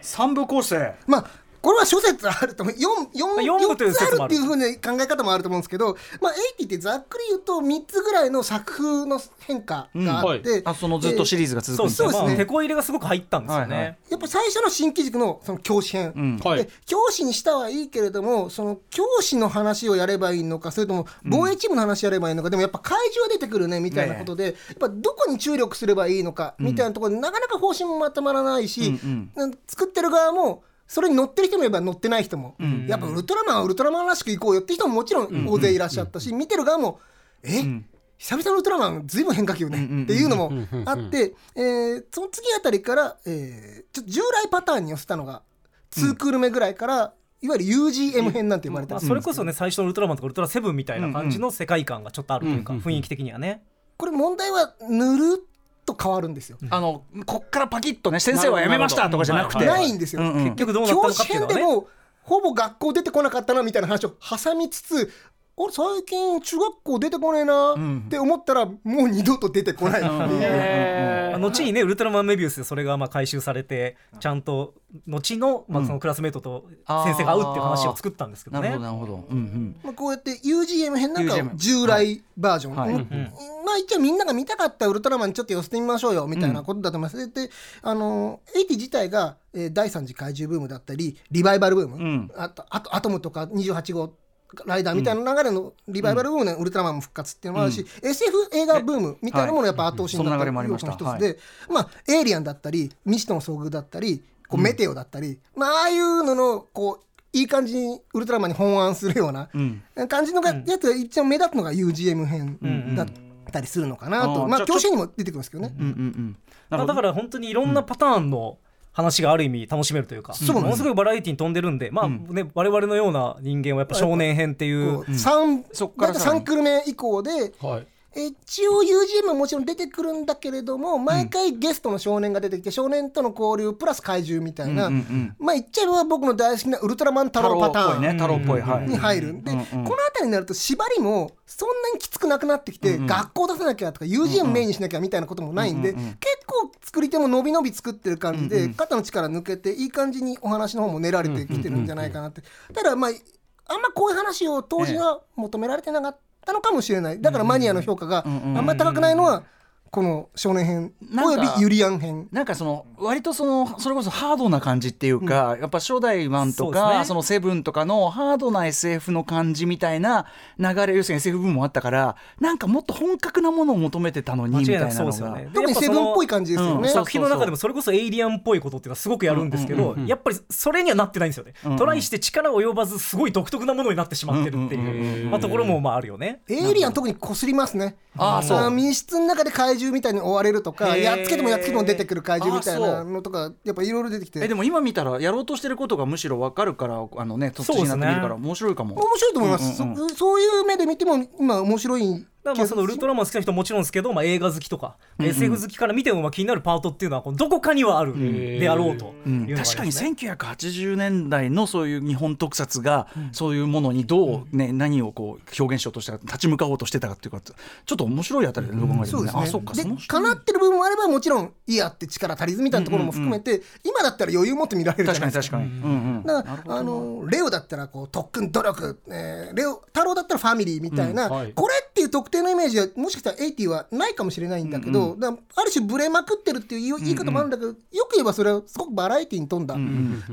三部構成。まあこれは諸説あると思う。4, 4, 四部という4つあるっていうふうな考え方もあると思うんですけど、まあ、80ってざっくり言うと3つぐらいの作風の変化があって、あそのずっとシリーズが続くんですね。まあ、手こ入れがすごく入ったんですよね、はいはい。やっぱ最初の新機軸のその教師編、ん。はい。で教師にしたはいいけれどもその教師の話をやればいいのかそれとも防衛チームの話やればいいのか、でもやっぱ怪獣は出てくるねみたいなことで、やっぱどこに注力すればいいのかみたいなところで、なかなか方針もまとまらないし、なん作ってる側もそれに乗ってる人もいれば乗ってない人も、やっぱウルトラマンはウルトラマンらしくいこうよって人ももちろん大勢いらっしゃったし、見てる側もえ、久々のウルトラマンずいぶん変化球ねっていうのもあって、えーその次あたりから、えーちょっと従来パターンに寄せたのが2クール目ぐらいから、いわゆる UGM 編なんて呼ばれてまあ、ます、それこそね最初のウルトラマンとかウルトラセブンみたいな感じの世界観がちょっとあるというか、雰囲気的にはね、これ問題はぬるっと変わるんですよ、あのこっからパキッとね先生は辞めましたとかじゃなくて。ないんですよ、結局どうなったのかっていうのはね。編でもほぼ学校出てこなかったなみたいな話を挟みつつ俺最近中学校出てこねえなって思ったら、もう二度と出てこないっていう、まあ後にねウルトラマンメビウスでそれがまあ回収されてちゃんと後の,、まあそのクラスメートと先生が会うっていう話を作ったんですけどね。なるほどなるほど、うんうん、まあ、こうやって UGM 編なんか従来バージョン、はい。うんまあ一応みんなが見たかったウルトラマンにちょっと寄せてみましょうよみたいなことだと思います、であの80自体が、えー第3次怪獣ブームだったりリバイバルブーム、ん。あとあとアトムとか28号ライダーみたいな流れのリバイバルブームでウルトラマンも復活っていうのもあるし、SF 映画ブームみたいなものやっぱ後押しになったその流れもありました。要素の一つで、まあエイリアンだったり未知との遭遇だったりこうメテオだったり、まあああいうののこういい感じにウルトラマンに本案するような感じのが、やつが一番目立つのが UGM 編だったりするのかなと、まあうんじゃあ教師にも出てくるんですけどね。うんうんうん。なるほどまあだから本当にいろんなパターンの話がある意味楽しめるというか、ものすごいバラエティに飛んでるんで、まあね、我々のような人間はやっぱ少年編っていう。こう三そっから大体さらに3クール目以降で、はい一応 UGM ももちろん出てくるんだけれども毎回ゲストの少年が出てきて少年との交流プラス怪獣みたいな、まあ言っちゃえば僕の大好きなウルトラマン太郎パターンに入る。んで、この辺りになると縛りもそんなにきつくなくなってきて、学校出さなきゃとか UGM メインにしなきゃみたいなこともないんで、結構作り手も伸び伸び作ってる感じで、肩の力抜けていい感じにお話の方も練られてきてるんじゃないかなって。ただまああんまこういう話を当時は求められてなかったのかもしれない。だからマニアの評価があんまり高くないのはこの少年編なんかおよびユリアン編。なんかその割とそのそれこそハードな感じっていうか、やっぱ初代ワンとかそ,、ね。のセブンとかのハードな SF の感じみたいな流れ要するに SF 部分もあったからなんかもっと本格なものを求めてたのにみたない。くそうなのが。ですよね。特にセブンっぽい感じですよね、うん。作品の中でもそれこそエイリアンっぽいことっていうのはすごくやるんですけど、やっぱりそれにはなってないんですよね、トライして力及ばずすごい独特なものになってしまってるっていう、まあ、ところもまああるよね。エイリアン特にこすりますね。ああそう。の密室の中で怪獣みたいに追われるとか、やっつけてもやっつけても出てくる怪獣みたいなのとか、やっぱいろいろ出てきて。えでも今見たらやろうとしてることがむしろ分かるからあのね突そうですねになってみるから面白いかも。面白いと思います、そういう目で見ても今面白いだからまあそのウルトラマン好きな人ももちろんですけど、まあ、映画好きとか、SF 好きから見てもまあ気になるパートっていうのはどこかにはあるであろうと。いうのがあります確ねかに1980年代のそういう日本特撮がそういうものにどう、ね何をこう表現しようとしたか立ち向かおうとしてたかっていうかちょっと面白いあたりでどう考えてもね。そうですねあそっかでそのかなってる部分もあればもちろんいいやって力足りずみたいなところも含めて、今だったら余裕持って見られるじゃないですか。確かに確かに、うんうんだからあのレオだったらこう特訓努力、えーレオ太郎だったらファミリーみたいな、うん。はい。これっていう特定のイメージはもしかしたら80はないかもしれないんだけど、だからある種ブレまくってるっていう言い方もあるんだけど、よく言えばそれはすごくバラエティに富んだ、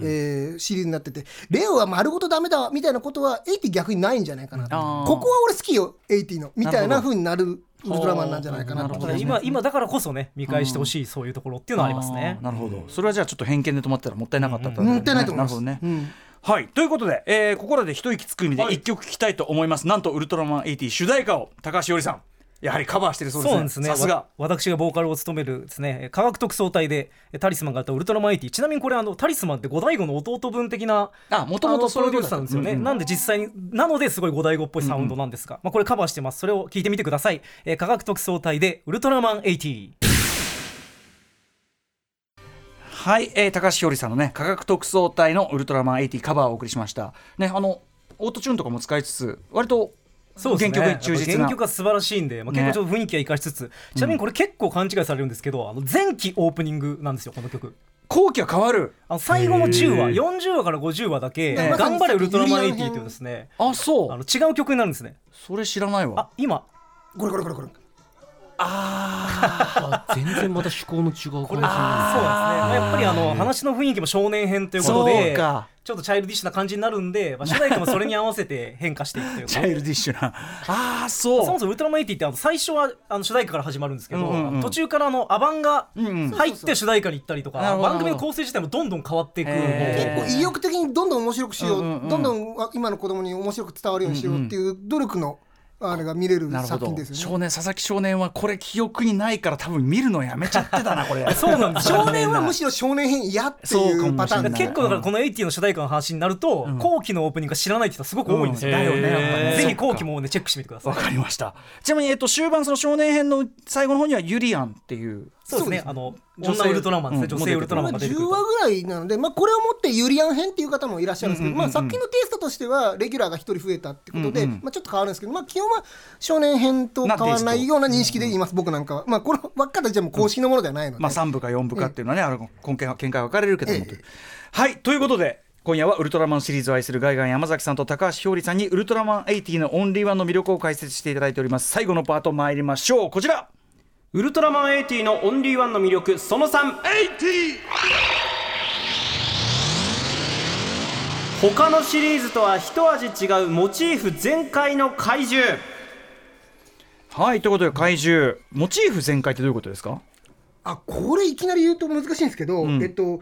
えーシリーズになっててレオは丸ごとダメだみたいなことは80逆にないんじゃないかなここは俺好きよ80のみたいななるほど風になるウルトラマンなんじゃないかなとね今今だからこそね見返してほしいそういうところっていうのはありますね。なるほど。それはじゃあちょっと偏見で止まったらもったいなかったもったいないと思います。なるほどね、うんはい。ということで、えーここらで一息つく意味で一曲聴きたいと思います、なんとウルトラマン80主題歌を高橋よりさん。やはりカバーしてるそうですね。さすが。わ私がボーカルを務めるですね。科学特捜隊でえタリスマンがあったウルトラマン80ちなみにこれあのタリスマンって五大悟の弟分的なあ元々あのそういうプロデューサーなんですよね、なんで実際になのですごい五大悟っぽいサウンドなんですが、まあ、これカバーしてます。それを聞いてみてください、えー科学特捜隊でウルトラマン80はい、えー、高橋ひよりさんのね科学特捜隊のウルトラマン80カバーをお送りしました。ねあのオートチューンとかも使いつつ割とそうですね。原曲忠実な。原曲が素晴らしいんで、まあ、結構ちょっと雰囲気は生かしつつ、ちなみにこれ結構勘違いされるんですけどあの前期オープニングなんですよこの曲。後期は変わる。あの最後の10話40話から50話だけ「ええ頑張れウルトラマン80」っていうですね。あそう。あの違う曲になるんですね。それ知らないわ。あ今。これこれこれこれあ全然また趣向の違う感じこれそうですね、まあ、やっぱりあの話の雰囲気も少年編ということそうでか。ちょっとチャイルディッシュな感じになるんで、まあ、主題歌もそれに合わせて変化していくというか。チャイルディッシュな。*laughs* ああそう。そもそもウルトラマン80ってあの最初はあの主題歌から始まるんですけど、うんうんうん。途中からあのアバンがうんうん。入って主題歌に行ったりとか、なるほど番組の構成自体もどんどん変わっていく、へ結構意欲的にどんどん面白くしよう、うんうんうん。どんどん今の子供に面白く伝わるようにしようっていう努力のあれが見れるなるほど。作品ですよね。少年佐々木少年はこれ記憶にないから多分見るのやめちゃってたなこれ。*laughs* そうなんですよ。少年はむしろ少年編嫌っていうパターン結構だからこの80の主題歌の話になると、後期のオープニングが知らないって人はすごく多いんですよ、だよね。ぜひ後期もねチェックしてみてください。わかりました。ちなみに、えっと、終盤その少年編の最後の方にはユリアンっていうそうですね。あの女性女ウルトラマンですね、うん女性ウルトラマンまあ、10が出てくると。話ぐらいなので、まあ、これをもってユリアン編っていう方もいらっしゃるんですけど、まあ、作品のテイストとしてはレギュラーが1人増えたってことで、うんうんまあ、ちょっと変わるんですけど、まあ、基本は少年編と変わらないような認識で言います、僕なんか。は。まあ、こればっかりじゃもう公式のものではないので、まあ、3部か4部かっていうのはね、あの今見は見解分かれるけども、ええ。はい。ということで今夜はウルトラマンシリーズを愛するガイガン山崎さんと高橋ひょうりさんにウルトラマン80のオンリーワンの魅力を解説していただいております。最後のパート参りましょう。こちらウルトラマン80のオンリーワンの魅力その3他のシリーズとは一味違うモチーフ全開の怪獣。はいということで怪獣。モチーフ全開ってどういうことですか？あこれいきなり言うと難しいんですけど、ん。えっと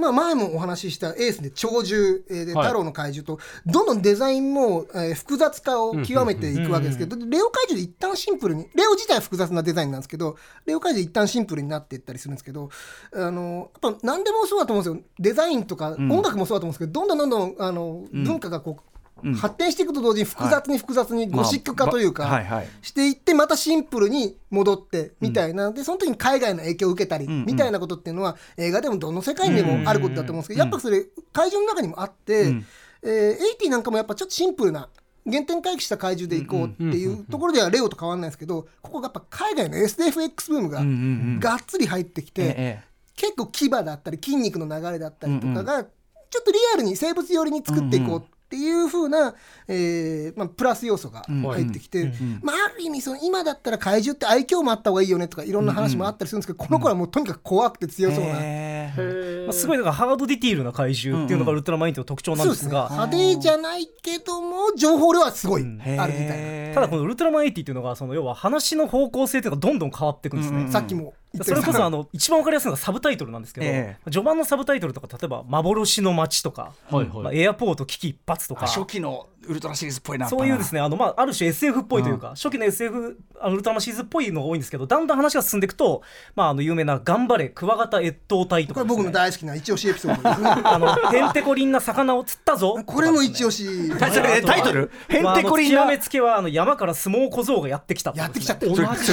まあ、前もお話ししたエースで鳥獣、えーではい。太郎の怪獣とどんどんデザインも、えー複雑化を極めていくわけですけど、レオ怪獣で一旦シンプルにレオ自体は複雑なデザインなんですけどレオ怪獣一旦シンプルになっていったりするんですけどあのやっぱ何でもそうだと思うんですよ。デザインとか音楽もそうだと思うんですけど、どんどんどんどんあの、文化がこう発展していくと同時に複雑に複雑にゴシック化というか、まあはいはい。していってまたシンプルに戻ってみたいな、でその時に海外の影響を受けたりみたいなことっていうのは映画でもどの世界でもあることだと思うんですけど、やっぱそれ会場の中にもあって、えー、80なんかもやっぱちょっとシンプルな原点回帰した怪獣でいこうっていうところではレオと変わらないんですけどここがやっぱ海外の SFX ブームががっつり入ってきて、ええ結構牙だったり筋肉の流れだったりとかがちょっとリアルに生物寄りに作っていこうっていう風な、えーまあ、プラス要素が入ってきて、まあ、ある意味その今だったら怪獣って愛嬌もあった方がいいよねとかいろんな話もあったりするんですけど、この頃はもうとにかく怖くて強そうな。ええまあ、すごいなんかハードディティールな怪獣っていうのがウルトラマン80の特徴なんですねですが、派手じゃないけども情報量はすごいあるみたいな、ただこのウルトラマン80っていうのがその要は話の方向性っていうのがどんどん変わっていくんですね、さっきもそれこそあのの一番わかりやすいのがサブタイトルなんですけど、え序盤のサブタイトルとか例えば「幻の街」とか、はいはい。まあエアポート危機一髪とか。初期のウルトラシリーズっぽいなそういうですね。あの、まあ、ある種 SF っぽいというか、初期の SF あのウルトラマンシリーズっぽいのが多いんですけどだんだん話が進んでいくと、まあ、あの有名な「頑張れクワガタ越冬隊」とかね、これ僕の大好きな一押しエピソードです。ね *laughs* あのへんてこりんな魚を釣ったぞ。これも一押し。タイトル？へんてこりんな？極めつけはあの山から相撲小僧がやってきたやってきちゃって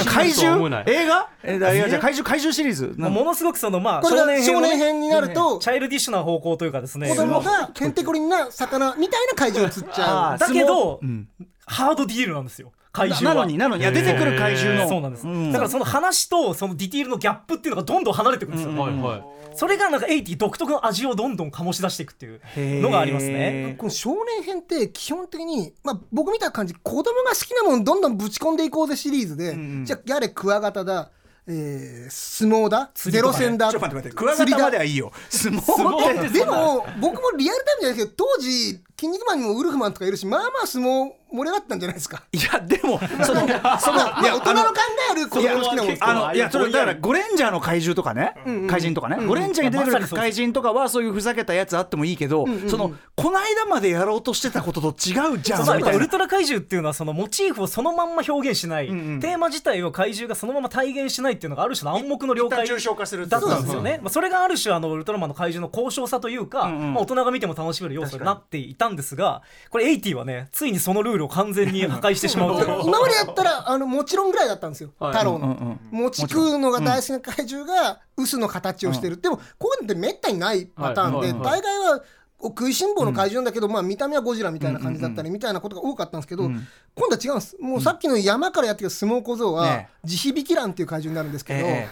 怪獣？映画？えだいやじゃあ怪獣怪獣シリーズ？ものすごくそのまあこれが少年編をね少年編になるとチャイルディッシュな方向というかですね。子供がへんてこりんな魚みたいな怪獣を釣っちゃうだけど、うん。ハードディールなんですよ怪獣は。なのになのにいや出てくる怪獣の。そうなんです、ん。だからその話とそのディティールのギャップっていうのがどんどん離れてくるんですよ、はいはい。それがなんか80独特の味をどんどん醸し出していくっていうのがありますね。この少年編って基本的に、まあ、僕見た感じ子供が好きなものどんどんぶち込んでいこうぜシリーズで、じゃあやれクワガタだ、えー相撲だゼロ戦だ？ちょっと待って待って。クワガタまではいいよ。相撲でも僕もリアルタイムじゃないですけど当時「筋肉マン」にもウルフマンとかいるしまあまあ相撲盛り上がったんじゃないですか？いやでもそのそのまあ、まあ大人の考える子供の好きなものあのいやそれだからゴレンジャーの怪獣とかね、怪人とかね、ゴレンジャーに出てくる怪人とかはそういうふざけたやつあってもいいけど、そのこの間までやろうとしてたことと違うじゃんそうみたいな。ウルトラ怪獣っていうのはそのモチーフをそのまんま表現しない、テーマ自体を怪獣がそのまま体現しないっていうのがある種の暗黙の了解。一旦抽象化するだったんですよね、まあ、それがある種あのウルトラマンの怪獣の高尚さというか、まあ、大人が見ても楽しめる要素になっていたんですがこれ80はねついにそのルールを完全に破壊してしまう *laughs* 今までやったらあのもちろんぐらいだったんですよ、はい。太郎の、餅食うのが大好きな怪獣が臼の形をしてる、でもこういうのってめったにないパターンで、はいはいはい。大概は食いしん坊の怪獣なんだけど、まあ、見た目はゴジラみたいな感じだったりみたいなことが多かったんですけど、今度は違うんです。もうさっきの山からやってきた相撲小僧は、ね地響き乱っていう怪獣になるんですけど、え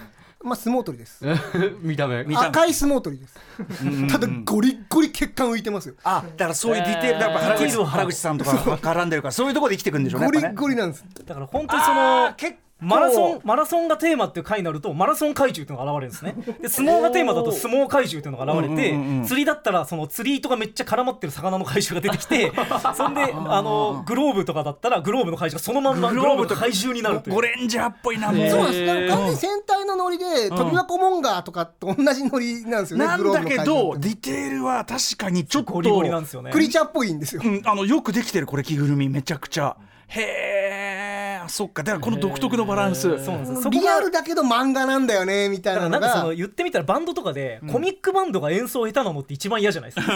まあ、相撲取りです。*laughs* 見た目。見た目。赤い相撲取りです。ただゴリッゴリ血管浮いてますよ。あだからそういうディテールだから原口原口さんとかが絡んでるからそういうところで生きてくるんでしょうねゴリゴリなんです。だから本当にそあのー結構マラソンマラソンがテーマっていう回になるとマラソン怪獣っていうのが現れるんですね。で相撲がテーマだと相撲怪獣っていうのが現れて、うんうんうんうん釣りだったらその釣り糸がめっちゃ絡まってる魚の怪獣が出てきて *laughs* そんであのグローブとかだったらグローブの怪獣がそのまんまグローブと怪獣になるという。ゴレンジャーっぽいなもうそうなんです。完全に戦隊のノリで飛び箱モンガーとかと同じノリなんですよねなんだけどディテールは確かにちょっとゴリゴリなんですよね。クリーチャーっぽいんですよ。うん、あのよくできてるこれ着ぐるみ。めちゃくちゃ。へえそっか。だからこの独特のバランス。そうなんです。そこリアがルだけど漫画なんだよねみたいだかなのが。らなんかその言ってみたらバンドとかでコミックバンドが演奏下手なのって一番嫌じゃないですか。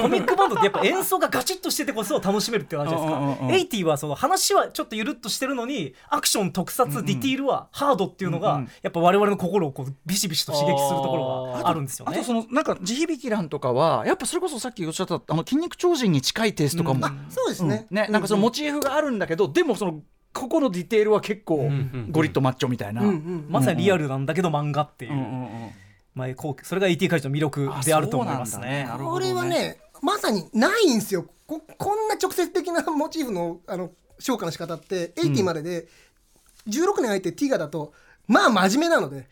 コミックバンドってやっぱ演奏がガチッとしててこそ楽しめるっていうのあるじゃないですか。うんうんうんエイティはその話はちょっとゆるっとしてるのにアクション特撮ディティールはハードっていうのがやっぱ我々の心をこうビシビシと刺激するところがあるんですよね。あとそのなんか地響き欄とかはやっぱそれこそさっきおっしゃったあの筋肉超人に近いテイストかも、そうですね、ねなんかそのモチーフがあるんだけどでもそのここのディテールは結構ゴリッとマッチョみたいな、うんうんまさにリアルなんだけど漫画っていう、うんうんうん。まあ、こうそれが ET 会長の魅力であると思いますね。これはねまさにないんですよ。ここんな直接的なモチーフのあの消化の仕方って80までで、16年空いてティガだとまあ真面目なので、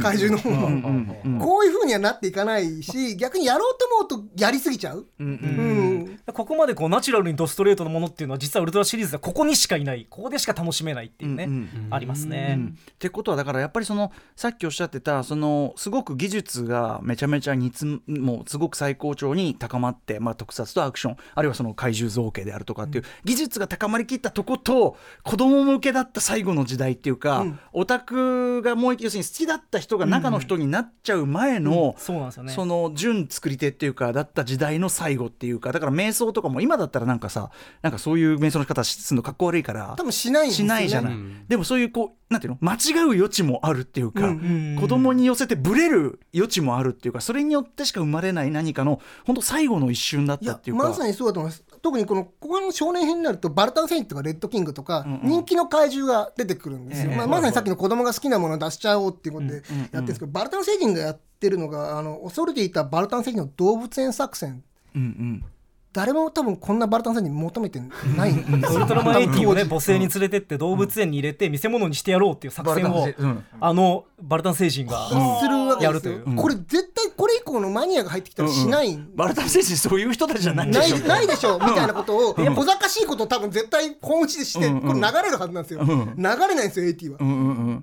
怪獣の方も、こういうふうにはなっていかないし逆にやろうと思うとやりすぎちゃう、うんここまでこうナチュラルにドストレートのものっていうのは実はウルトラシリーズではここにしかいない。ここでしか楽しめないっていうね、ありますね、ってことはだからやっぱりそのさっきおっしゃってたそのすごく技術がめちゃめちゃ煮つもうすごく最高潮に高まって、まあ、特撮とアクションあるいはその怪獣造形であるとかっていう、技術が高まりきったとこと子供向けだった最後の時代っていうか、オタクがもう要するに好きだった人が中の人になっちゃう前の、そうなんですよね。その純作り手っていうかだった時代の最後っていうかだから瞑想とかも今だったらなんかさなんかそういう瞑想の仕方するのかっこ悪いから多分しないね。しないじゃない、でもそういうこうなんていうの？間違う余地もあるっていうか、ん子供に寄せてブレる余地もあるっていうかそれによってしか生まれない何かの本当最後の一瞬だったっていうか。まさにそうだと思います特にこのここの少年編になるとバルタン星人とかレッドキングとか人気の怪獣が出てくるんですよ、まあ、まさにさっきの子供が好きなものを出しちゃおうっていうことでやってるんですけど、バルタン星人がやってるのがあの恐れていたバルタン星人の動物園作戦。うんうん誰も多分こんなバルタン星人求めてない。んですよウルトラマン80をね母性に連れてって動物園に入れて見せ物にしてやろうっていう作戦をうん。あのバルタン星人がするわけやですよ、るという。これ絶対これ以降のマニアが入ってきたらしない。んバルタン星人そういう人たちじゃないでないしょ。ないでしょみたいなことを小賢しいことを多分絶対本打ちでしてこれ流れるはずなんですよ、流れないんですよ AT は、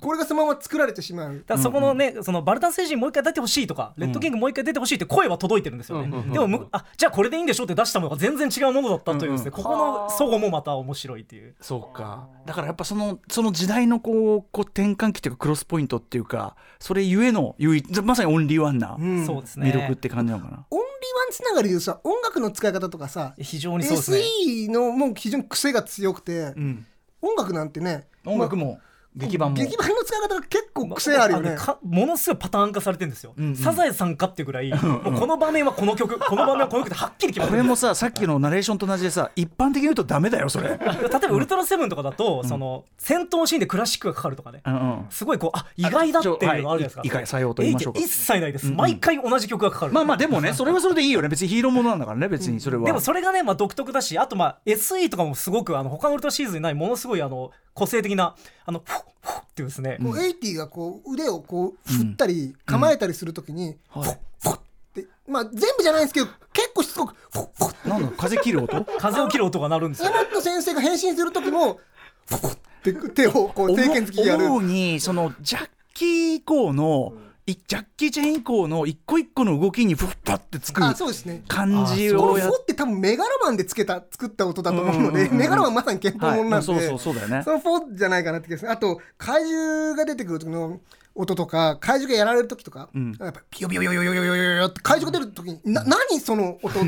これがそのまま作られてしまう。だからそこのね、そのバルタン星人もう一回出てほしいとか、レッドキングもう一回出てほしいって声は届いてるんですよね。でもむあじゃあこれでいいんでしょって出したものが全然違うものだったというですね、ここの齟齬もまた面白いっていう。そうか。だからやっぱそのその時代のこうこう転換期っていうかクロスポイントっていうかそれゆえの唯一まさにオンリーワンなそうですね。魅力って感じなのかな、オンリーワンつながりでさ音楽の使い方とかさ非常にそうですね。SE のもう非常に癖が強くて、ん。音楽なんてね音楽も劇版も。劇版の使い方が結構癖あるよね。のかものすごいパターン化されてるんですよ。サザエさんかっていうぐらい、もうこの場面はこの曲、この場面はこの曲ではっきり決まってる。これもささっきのナレーションと同じでさ一般的に言うとダメだよそれ。*laughs* 例えばウルトラセブンとかだと、その戦闘シーンでクラシックがかかるとかね。うんうん。すごいこうあ意外だっていうのがあるじゃないですか。はい意外採用と言いましょうか。一切ないです。毎回同じ曲がかかる。まあまあでもねそれはそれでいいよね。別にヒーローものなんだからね別にそれは、でもそれがね、まあ、独特だしあとまあ SE とかもすごくあの他のウルトラシリーズにないものすごいあの個性的なあのフッフッっていうですね、こう80がこう腕をこう振ったり構えたりするときに、フォッフォッってまあ全部じゃないんですけど結構しつこくフォッフォッなんだ風切る音？*laughs* 風を切る音が鳴るんですよ。山本先生が変身する時もフォッフォッって手をこう定見付きやる。思うにそのジャッキー以降の、いジャッキー・チェン以降の一個一個の動きにフッパってつくあそうですね。感じこのをやっフォって多分メガロマンでつけた作った音だと思うので、メガロマンまさに憲法ものなんで、はい。そうそうそうだよね。そのフォじゃないかなって気がする。あと怪獣が出てくる時の音とか怪獣がやられる時とか、んやっぱピヨピヨピヨピヨピヨピヨって怪獣が出る時にな何その音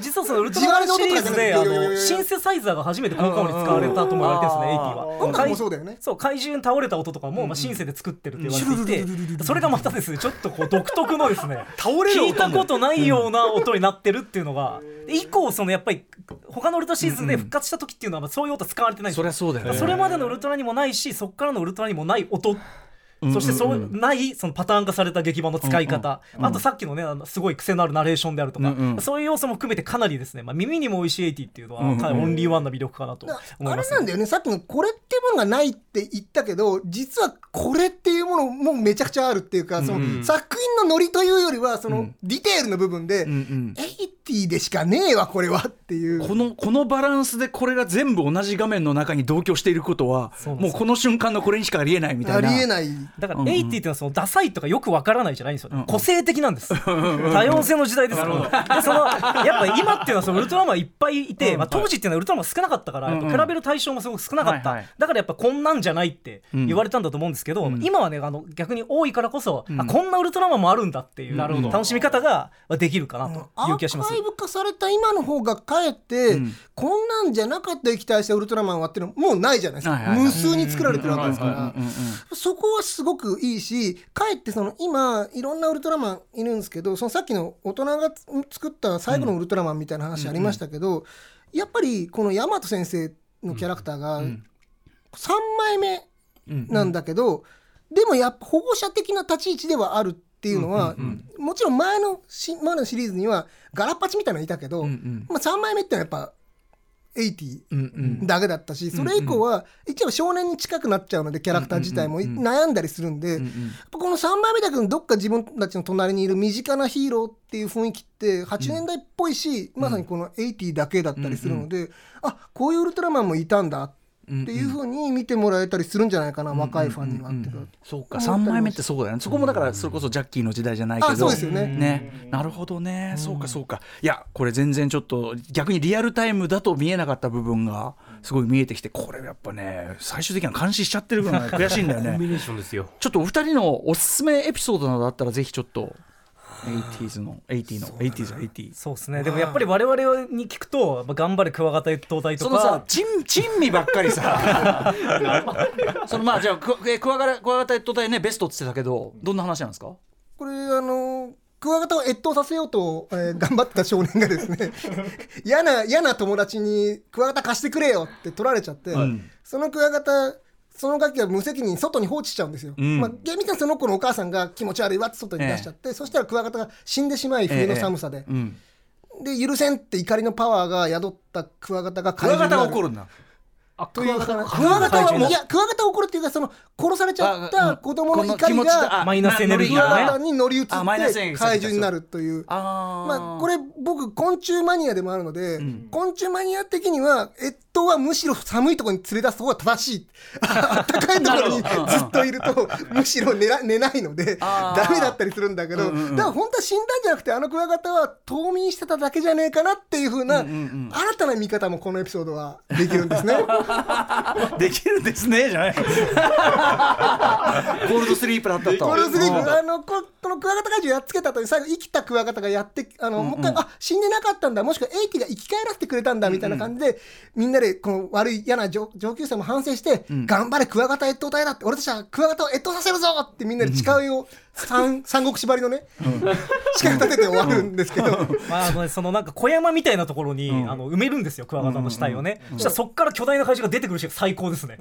実はそのウルトラマンシリーズであのシンセサイザーが初めて効果音に使われたとも言われてるんですね、80は。音楽もそうだよねそう怪獣に倒れた音とかも、まあ、シンセで作ってるって言われていて、それがまたですねちょっとこう独特のですね倒れ聞いたことないような音になってるっていうのが、で以降そのやっぱり他のウルトラシリーズで復活した時っていうのはまあそういう音使われてないそよりゃそうだよねそれまでのウルトラにもないしそこからのウルトラにもない音そしてそうないそのパターン化された劇版の使い方、あとさっきのねあのすごい癖のあるナレーションであるとか、うんうんそういう要素も含めてかなりですね、まあ、耳にも美味しい80っていうのはかなりオンリーワンな魅力かなと思います、あれなんだよね。さっきのこれっていうものがないって言ったけど実はこれっていうものもめちゃくちゃあるっていうか、その作品のノリというよりはそのディテールの部分で、うんうん80でしかねえわこれはっていう。このこのバランスでこれが全部同じ画面の中に同居していることはもうこの瞬間のこれにしかありえないみたあいな。りえない。だからうんうん。80っていうのはそのダサいとかよくわからないじゃないんですよ、個性的なんです多様性の時代ですからでそのやっぱ今っていうのはそのウルトラマンいっぱいいて、まあ、当時っていうのはウルトラマン少なかったから、比べる対象もすごく少なかった、はいはいだからやっぱこんなんじゃないって言われたんだと思うんですけど、今はねあの逆に多いからこそ、あこんなウルトラマンもあるんだっていう楽しみ方ができるかなという気がします。カイ。ブ化された今の方がかえって、こんなんじゃなかった液体したウルトラマンはっていうのもうないじゃないですか、はいはいはい。無数に作られてるわけですから、うんうんうんそこはすごくいいしかえってその今いろんなウルトラマンいるんですけどそのさっきの大人が作った最後のウルトラマンみたいな話ありましたけど、やっぱりこの大和先生のキャラクターが3枚目なんだけど、でもやっぱ保護者的な立ち位置ではあるっていうのは、もちろん前のし前のシリーズにはガラッパチみたいなのいたけど、まあ、3枚目ってのはやっぱ80だけだったし、それ以降は一応少年に近くなっちゃうのでキャラクター自体も悩んだりするんで、この3枚目だけどどっか自分たちの隣にいる身近なヒーローっていう雰囲気って80年代っぽいし、まさにこの80だけだったりするので、あこういうウルトラマンもいたんだっていうふうに見てもらえたりするんじゃないかな、若いファンにはって。そうか。3枚目ってそうだよね。そこもだからそれこそジャッキーの時代じゃないけど。あそうですよね。ねなるほどね。そうかそうか。いやこれ全然ちょっと逆にリアルタイムだと見えなかった部分がすごい見えてきてこれやっぱね最終的には監視しちゃってるぐらい悔しいんだよね。コンビネーションですよ。ちょっとお二人のおすすめエピソードなどあったらぜひちょっと 80s の80の 80s 80そうですね。でもやっぱり我々に聞くとやっぱ頑張れクワガタ越冬隊とそのさか珍珍味ばっかりさ。*laughs* そのまあじゃあクワえクワガタクワガタ越冬隊ねベストって言ってたけどどんな話なんですか？これあのクワガタを越冬させようと、えー頑張ってた少年がですね *laughs* 嫌な嫌な友達にクワガタ貸してくれよって取られちゃって、そのクワガタそのガキは無責任に外に放置しちゃうんですよ、まあ、厳密にはその子のお母さんが気持ち悪いわって外に出しちゃって、そしたらクワガタが死んでしまい冬の寒さで、うんで許せんって怒りのパワーが宿ったクワガタがクワガタが怒るるんだという話クワガタはいやクワガタが怒るっていうかその殺されちゃった子供の怒りがあマイナスエネルギークワがねガタに乗り移って怪獣になるという。まあ、これ僕昆虫マニアでもあるので、昆虫マニア的には越冬はむしろ寒いところに連れ出す方が正しい。*laughs* あったかいところにずっといると *laughs* むしろ寝ら寝ないのでダメだったりするんだけど、だから本当は死んだんじゃなくてあのクワガタは冬眠してただけじゃねえかなっていうふうな、新たな見方もこのエピソードはできるんですね。*laughs* できるんですねじゃない。*laughs* ゴールドスリープだったと。コールスリーうん。プあのここのクワガタ怪獣やっつけた後に最後生きたクワガタがやってあの、もう一回あ死んでなかったんだ。もしくはエイティが生き返らせてくれたんだみたいな感じで、みんなでこの悪い嫌な上上級生も反省して、頑張れクワガタ越冬隊だって。俺たちはクワガタを越冬させるぞってみんなで誓いを、三三国縛りのね、誓い立てて終わるんですけど、まあそのなんか小山みたいなところに、あの埋めるんですよクワガタの死体をね、そしたらそっから巨大な怪獣が出てくるし最高ですね、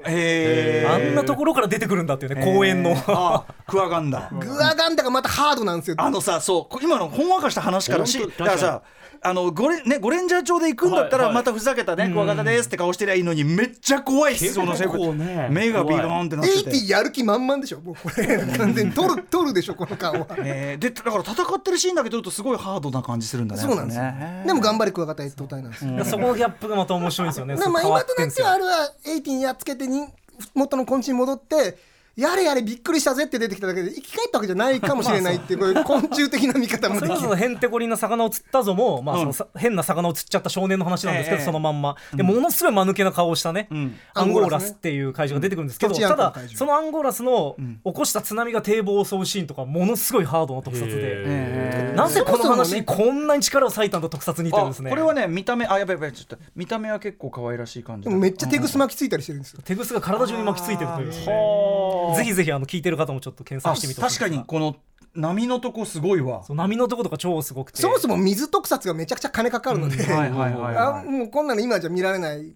あんなところから出てくるんだっていうね公園の。あクワガンだ。グワガンダがまたハードなんですよ。あのさそうこ今のほんわかした話からしだからさあのゴレ,、ね、ゴレンジャー町で行くんだったらまたふざけたね、クワガタですって顔してりゃいいのにめっちゃ怖いっすその結構ね目がビローンってなっエイテてて。ィやる気満々でしょ。もうこれ完全に取る取るでしょ *laughs* この顔は。え。ーでだから戦ってるシーンだけ撮るとすごいハードな感じするんだねそうなんですね。でも頑張れクワガタ越冬隊なんですよ。そこのギャップがまた面白いんですよね。でまあ、今となっってはあれはエイティにやっつけてに元の根治に戻ってやれやれびっくりしたぜって出てきただけで生き返ったわけじゃないかもしれないっていうこういう昆虫的な見方もできる。そへんてこりんな魚を釣ったぞも、まあそのさ変な魚を釣っちゃった少年の話なんですけど、ええそのまんま。でものすごい間抜けな顔をしたね、ん。アンゴーラスっていう怪獣が出てくるんですけど、うんただそのアンゴーラスの起こした津波が堤防を襲うシーンとかものすごいハードな特撮で、えなぜこの話にねこんなに力を割いたんだ特撮にってるんあですね。これはね見た目あやばいやばいちょっと見た目は結構可愛らしい感じだでもめっちゃ手ぐす巻きついたりしてるんですよ。手ぐすが体中に巻きついてるというですね。はあぜひぜひあの聞いてる方もちょっと検あ索してみて確かにこの波のとこすごいわ。そう波のとことか超すごくて。そもそも水特撮がめちゃくちゃ金かかるので、はいはいはいあはい。もうこんなの今じゃ見られない、ね、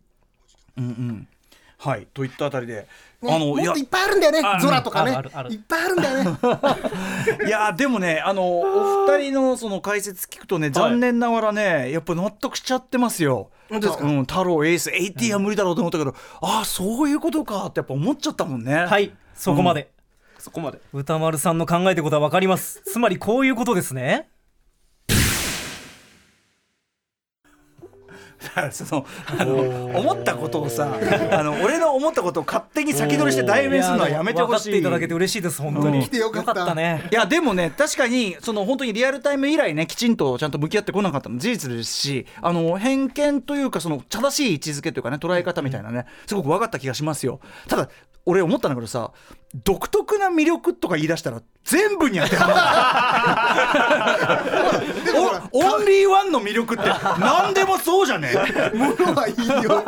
うんうん。はい。といったあたりで。あものいや。っといっぱいあるんだよね。空とかね。いっぱいあるんだよね。*laughs* いやでもねあのお二人のその解説聞くとね残念ながらねやっぱ納得しちゃってますよ。本当ですか？うん、太郎エース AT は無理だろうと思ったけど、ああそういうことかってやっぱ思っちゃったもんね。はいそこまで、そこまで。歌丸さんの考えてることは分かります。つまりこういうことですね *laughs* そのあの思ったことをさあの俺の思ったことを勝手に先取りして代弁するのはやめてほしい。分かっていただけて嬉しいです本当に、うん。来てよかったね。いやでもね確かにその本当にリアルタイム以来ねきちんとちゃんと向き合ってこなかったの。事実ですしあの偏見というかその正しい位置づけというかね捉え方みたいなねすごく分かった気がしますよ。ただ俺思ったんだけどさ独特な魅力とか言い出したら全部に当てはまる。*laughs* おオンリーワンの魅力って何でもそうじゃね？ものはいいよ。や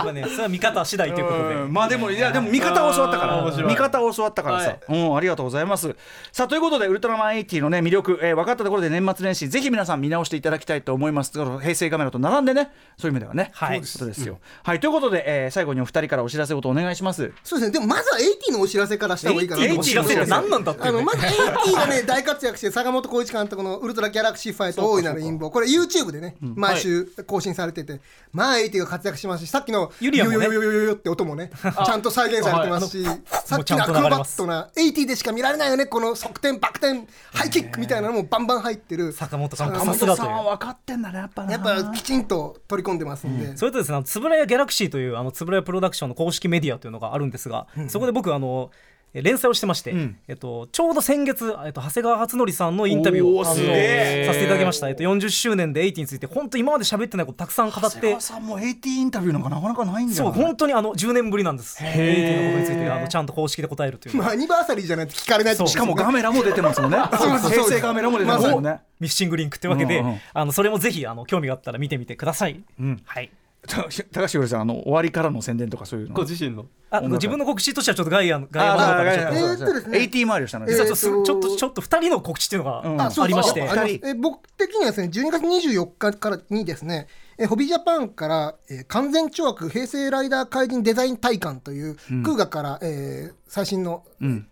っぱねそれは見方次第ということで、うんまあでもいやでも見方を教わったから。見方を教わったからさ、はい。うんありがとうございます。さあということでウルトラマン80のね魅力、えー分かったところで年末年始ぜひ皆さん見直していただきたいと思います。平成カメラと並んでねそういう意味ではね。はい。そうですよ、はいということで、えー最後にお二人からお知らせ事お願いします。そうですね。でもまずは80のお知らせからした方がいいかな80のお知らせって何なんだっていうね。あのまず AT がね *laughs* 大活躍して坂本浩一監督の「ウルトラギャラクシーファイト大いなる陰謀」これ YouTube でね毎週更新されててまあ AT が活躍しますしさっきの「ユリアもねよよよよよよ」って音もねちゃんと再現されてますしさっきのアクロバットな AT でしか見られないよねこの側転バク転ハイキックみたいなのもバンバン入ってる坂本さんあさすがという分かってんだねやっぱなやっぱきちんと取り込んでますんでそれとですね、あのつぶらやギャラクシーというあのつぶらやプロダクションの公式メディアというのがあるんですが、そこで僕あのえ連載をしてまして、ん。えっと、ちょうど先月、えっと、長谷川初則さんのインタビューをさせていただきました、えっと、40周年で80について本当今まで喋ってないことたくさん語って長谷川さんも AT インタビューなんかなかなかないんだ。よそう本当にあの10年ぶりなんです。80のことについてあのちゃんと公式で答えるという。まあアニバーサリーじゃないと聞かれないしかもガメラも出てますもんね。*laughs* 平成ガメラも出てますもんね、ミッシングリンクというわけで、うんうんあのそれもぜひあの興味があったら見てみてください、ん。はい。た *laughs* 高橋さんあの終わりからの宣伝とかそういうの？ご自身の？あ自分の告知としてはちょっとガイアのガイアあの方からちょっとあえーっとですね。AT 回りをしたの？で実はちょっとすえーとちょっとちょっと2人の告知っていうのうん。があそうありまして、ありますえ僕的にはですね12月24日からにですねえホビージャパンから、えー完全懲悪平成ライダー怪人デザイン体感という、空ガから、えー最新の、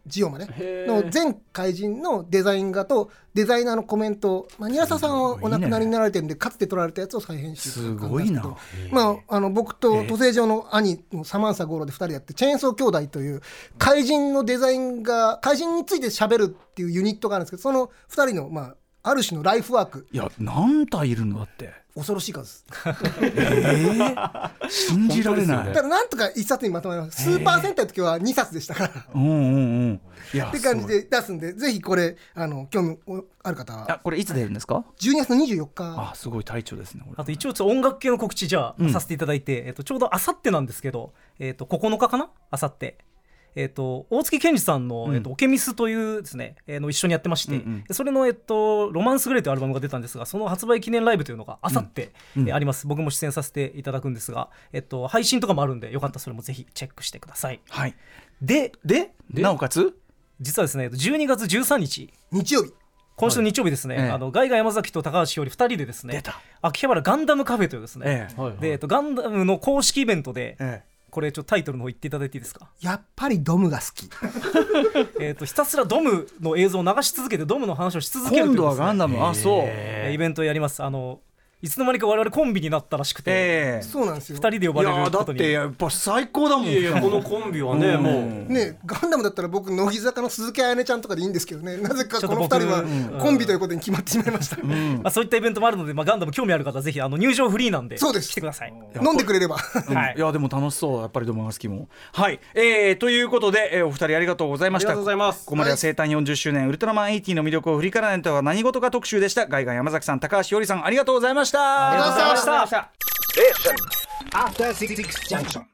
ジオまでの全怪人のデザイン画とデザイナーのコメントを、まあ、ニラサさんはお亡くなりになられてるんでかつて撮られたやつを再編集すごいな。まあ、あの僕と都政上の兄のサマンサゴロで2人でやってチェーンソー兄弟という怪人のデザインが怪人について喋るっていうユニットがあるんですけどその2人の、まあ、ある種のライフワーク。いや何体いるのだって恐ろしい数。です信じられない。だからなんとか1冊にまとまります。スーパー戦隊の時は2冊でしたから。うんうんうん。いやって感じで出すんでぜひこれあの興味ある方は。あこれいつ出るんですか？12月の24日。あすごい体調ですねあと一応ちょっと音楽系の告知じゃあ、ん。させていただいて、えっと、ちょうどあさってなんですけど、えっと、9日かな？あさって。えっと、大月健二さんの、えっと、オケミスというですね、えーの一緒にやってまして、うんうん。それの、えっと、ロマンスグレーというアルバムが出たんですが、その発売記念ライブというのがあさって、えーあります。僕も出演させていただくんですが、えっと、配信とかもあるんで、よかったらそれもぜひチェックしてください。はい。で、でなおかつ？実はですね、12月13日、日曜日。今週の日曜日ですね、ええ。あのガイガ山崎と高橋しおり2人でですね秋葉原ガンダムカフェというですね、ええ。はいでえっと、ガンダムの公式イベントで、えこれちょっとタイトルの方言っていただいていいですか？やっぱりドムが好き。*laughs* えっとひたすらドムの映像を流し続けてドムの話をし続けるね。今度はガンダム。あそう。えーイベントをやります。あのいつの間にか我々コンビになったらしくて、ええ。そうなんですよ。二人で呼ばれいやーだることに。ってやっぱ最高だもん。いやいやこのコンビはね、もう。ねガンダムだったら僕乃木坂の鈴木彩音ちゃんとかでいいんですけどね。なぜかこの二人は僕コンビということに決まってしまいました、*laughs* まあ、そういったイベントもあるので、まあ、ガンダム興味ある方はぜひあの入場フリーなんでそうです。来てください。飲んでくれれば。*laughs* はい。いやでも楽しそう。やっぱりドマガスキも。はい、えー、ということで、えーお二人ありがとうございました。ありがとうございます。ここまでは生誕40周年、ウルトラマン80の魅力を振り返らないとは何事か特集でした。ガイガン山崎さん高橋よりさんありがとうございましたありがとうございました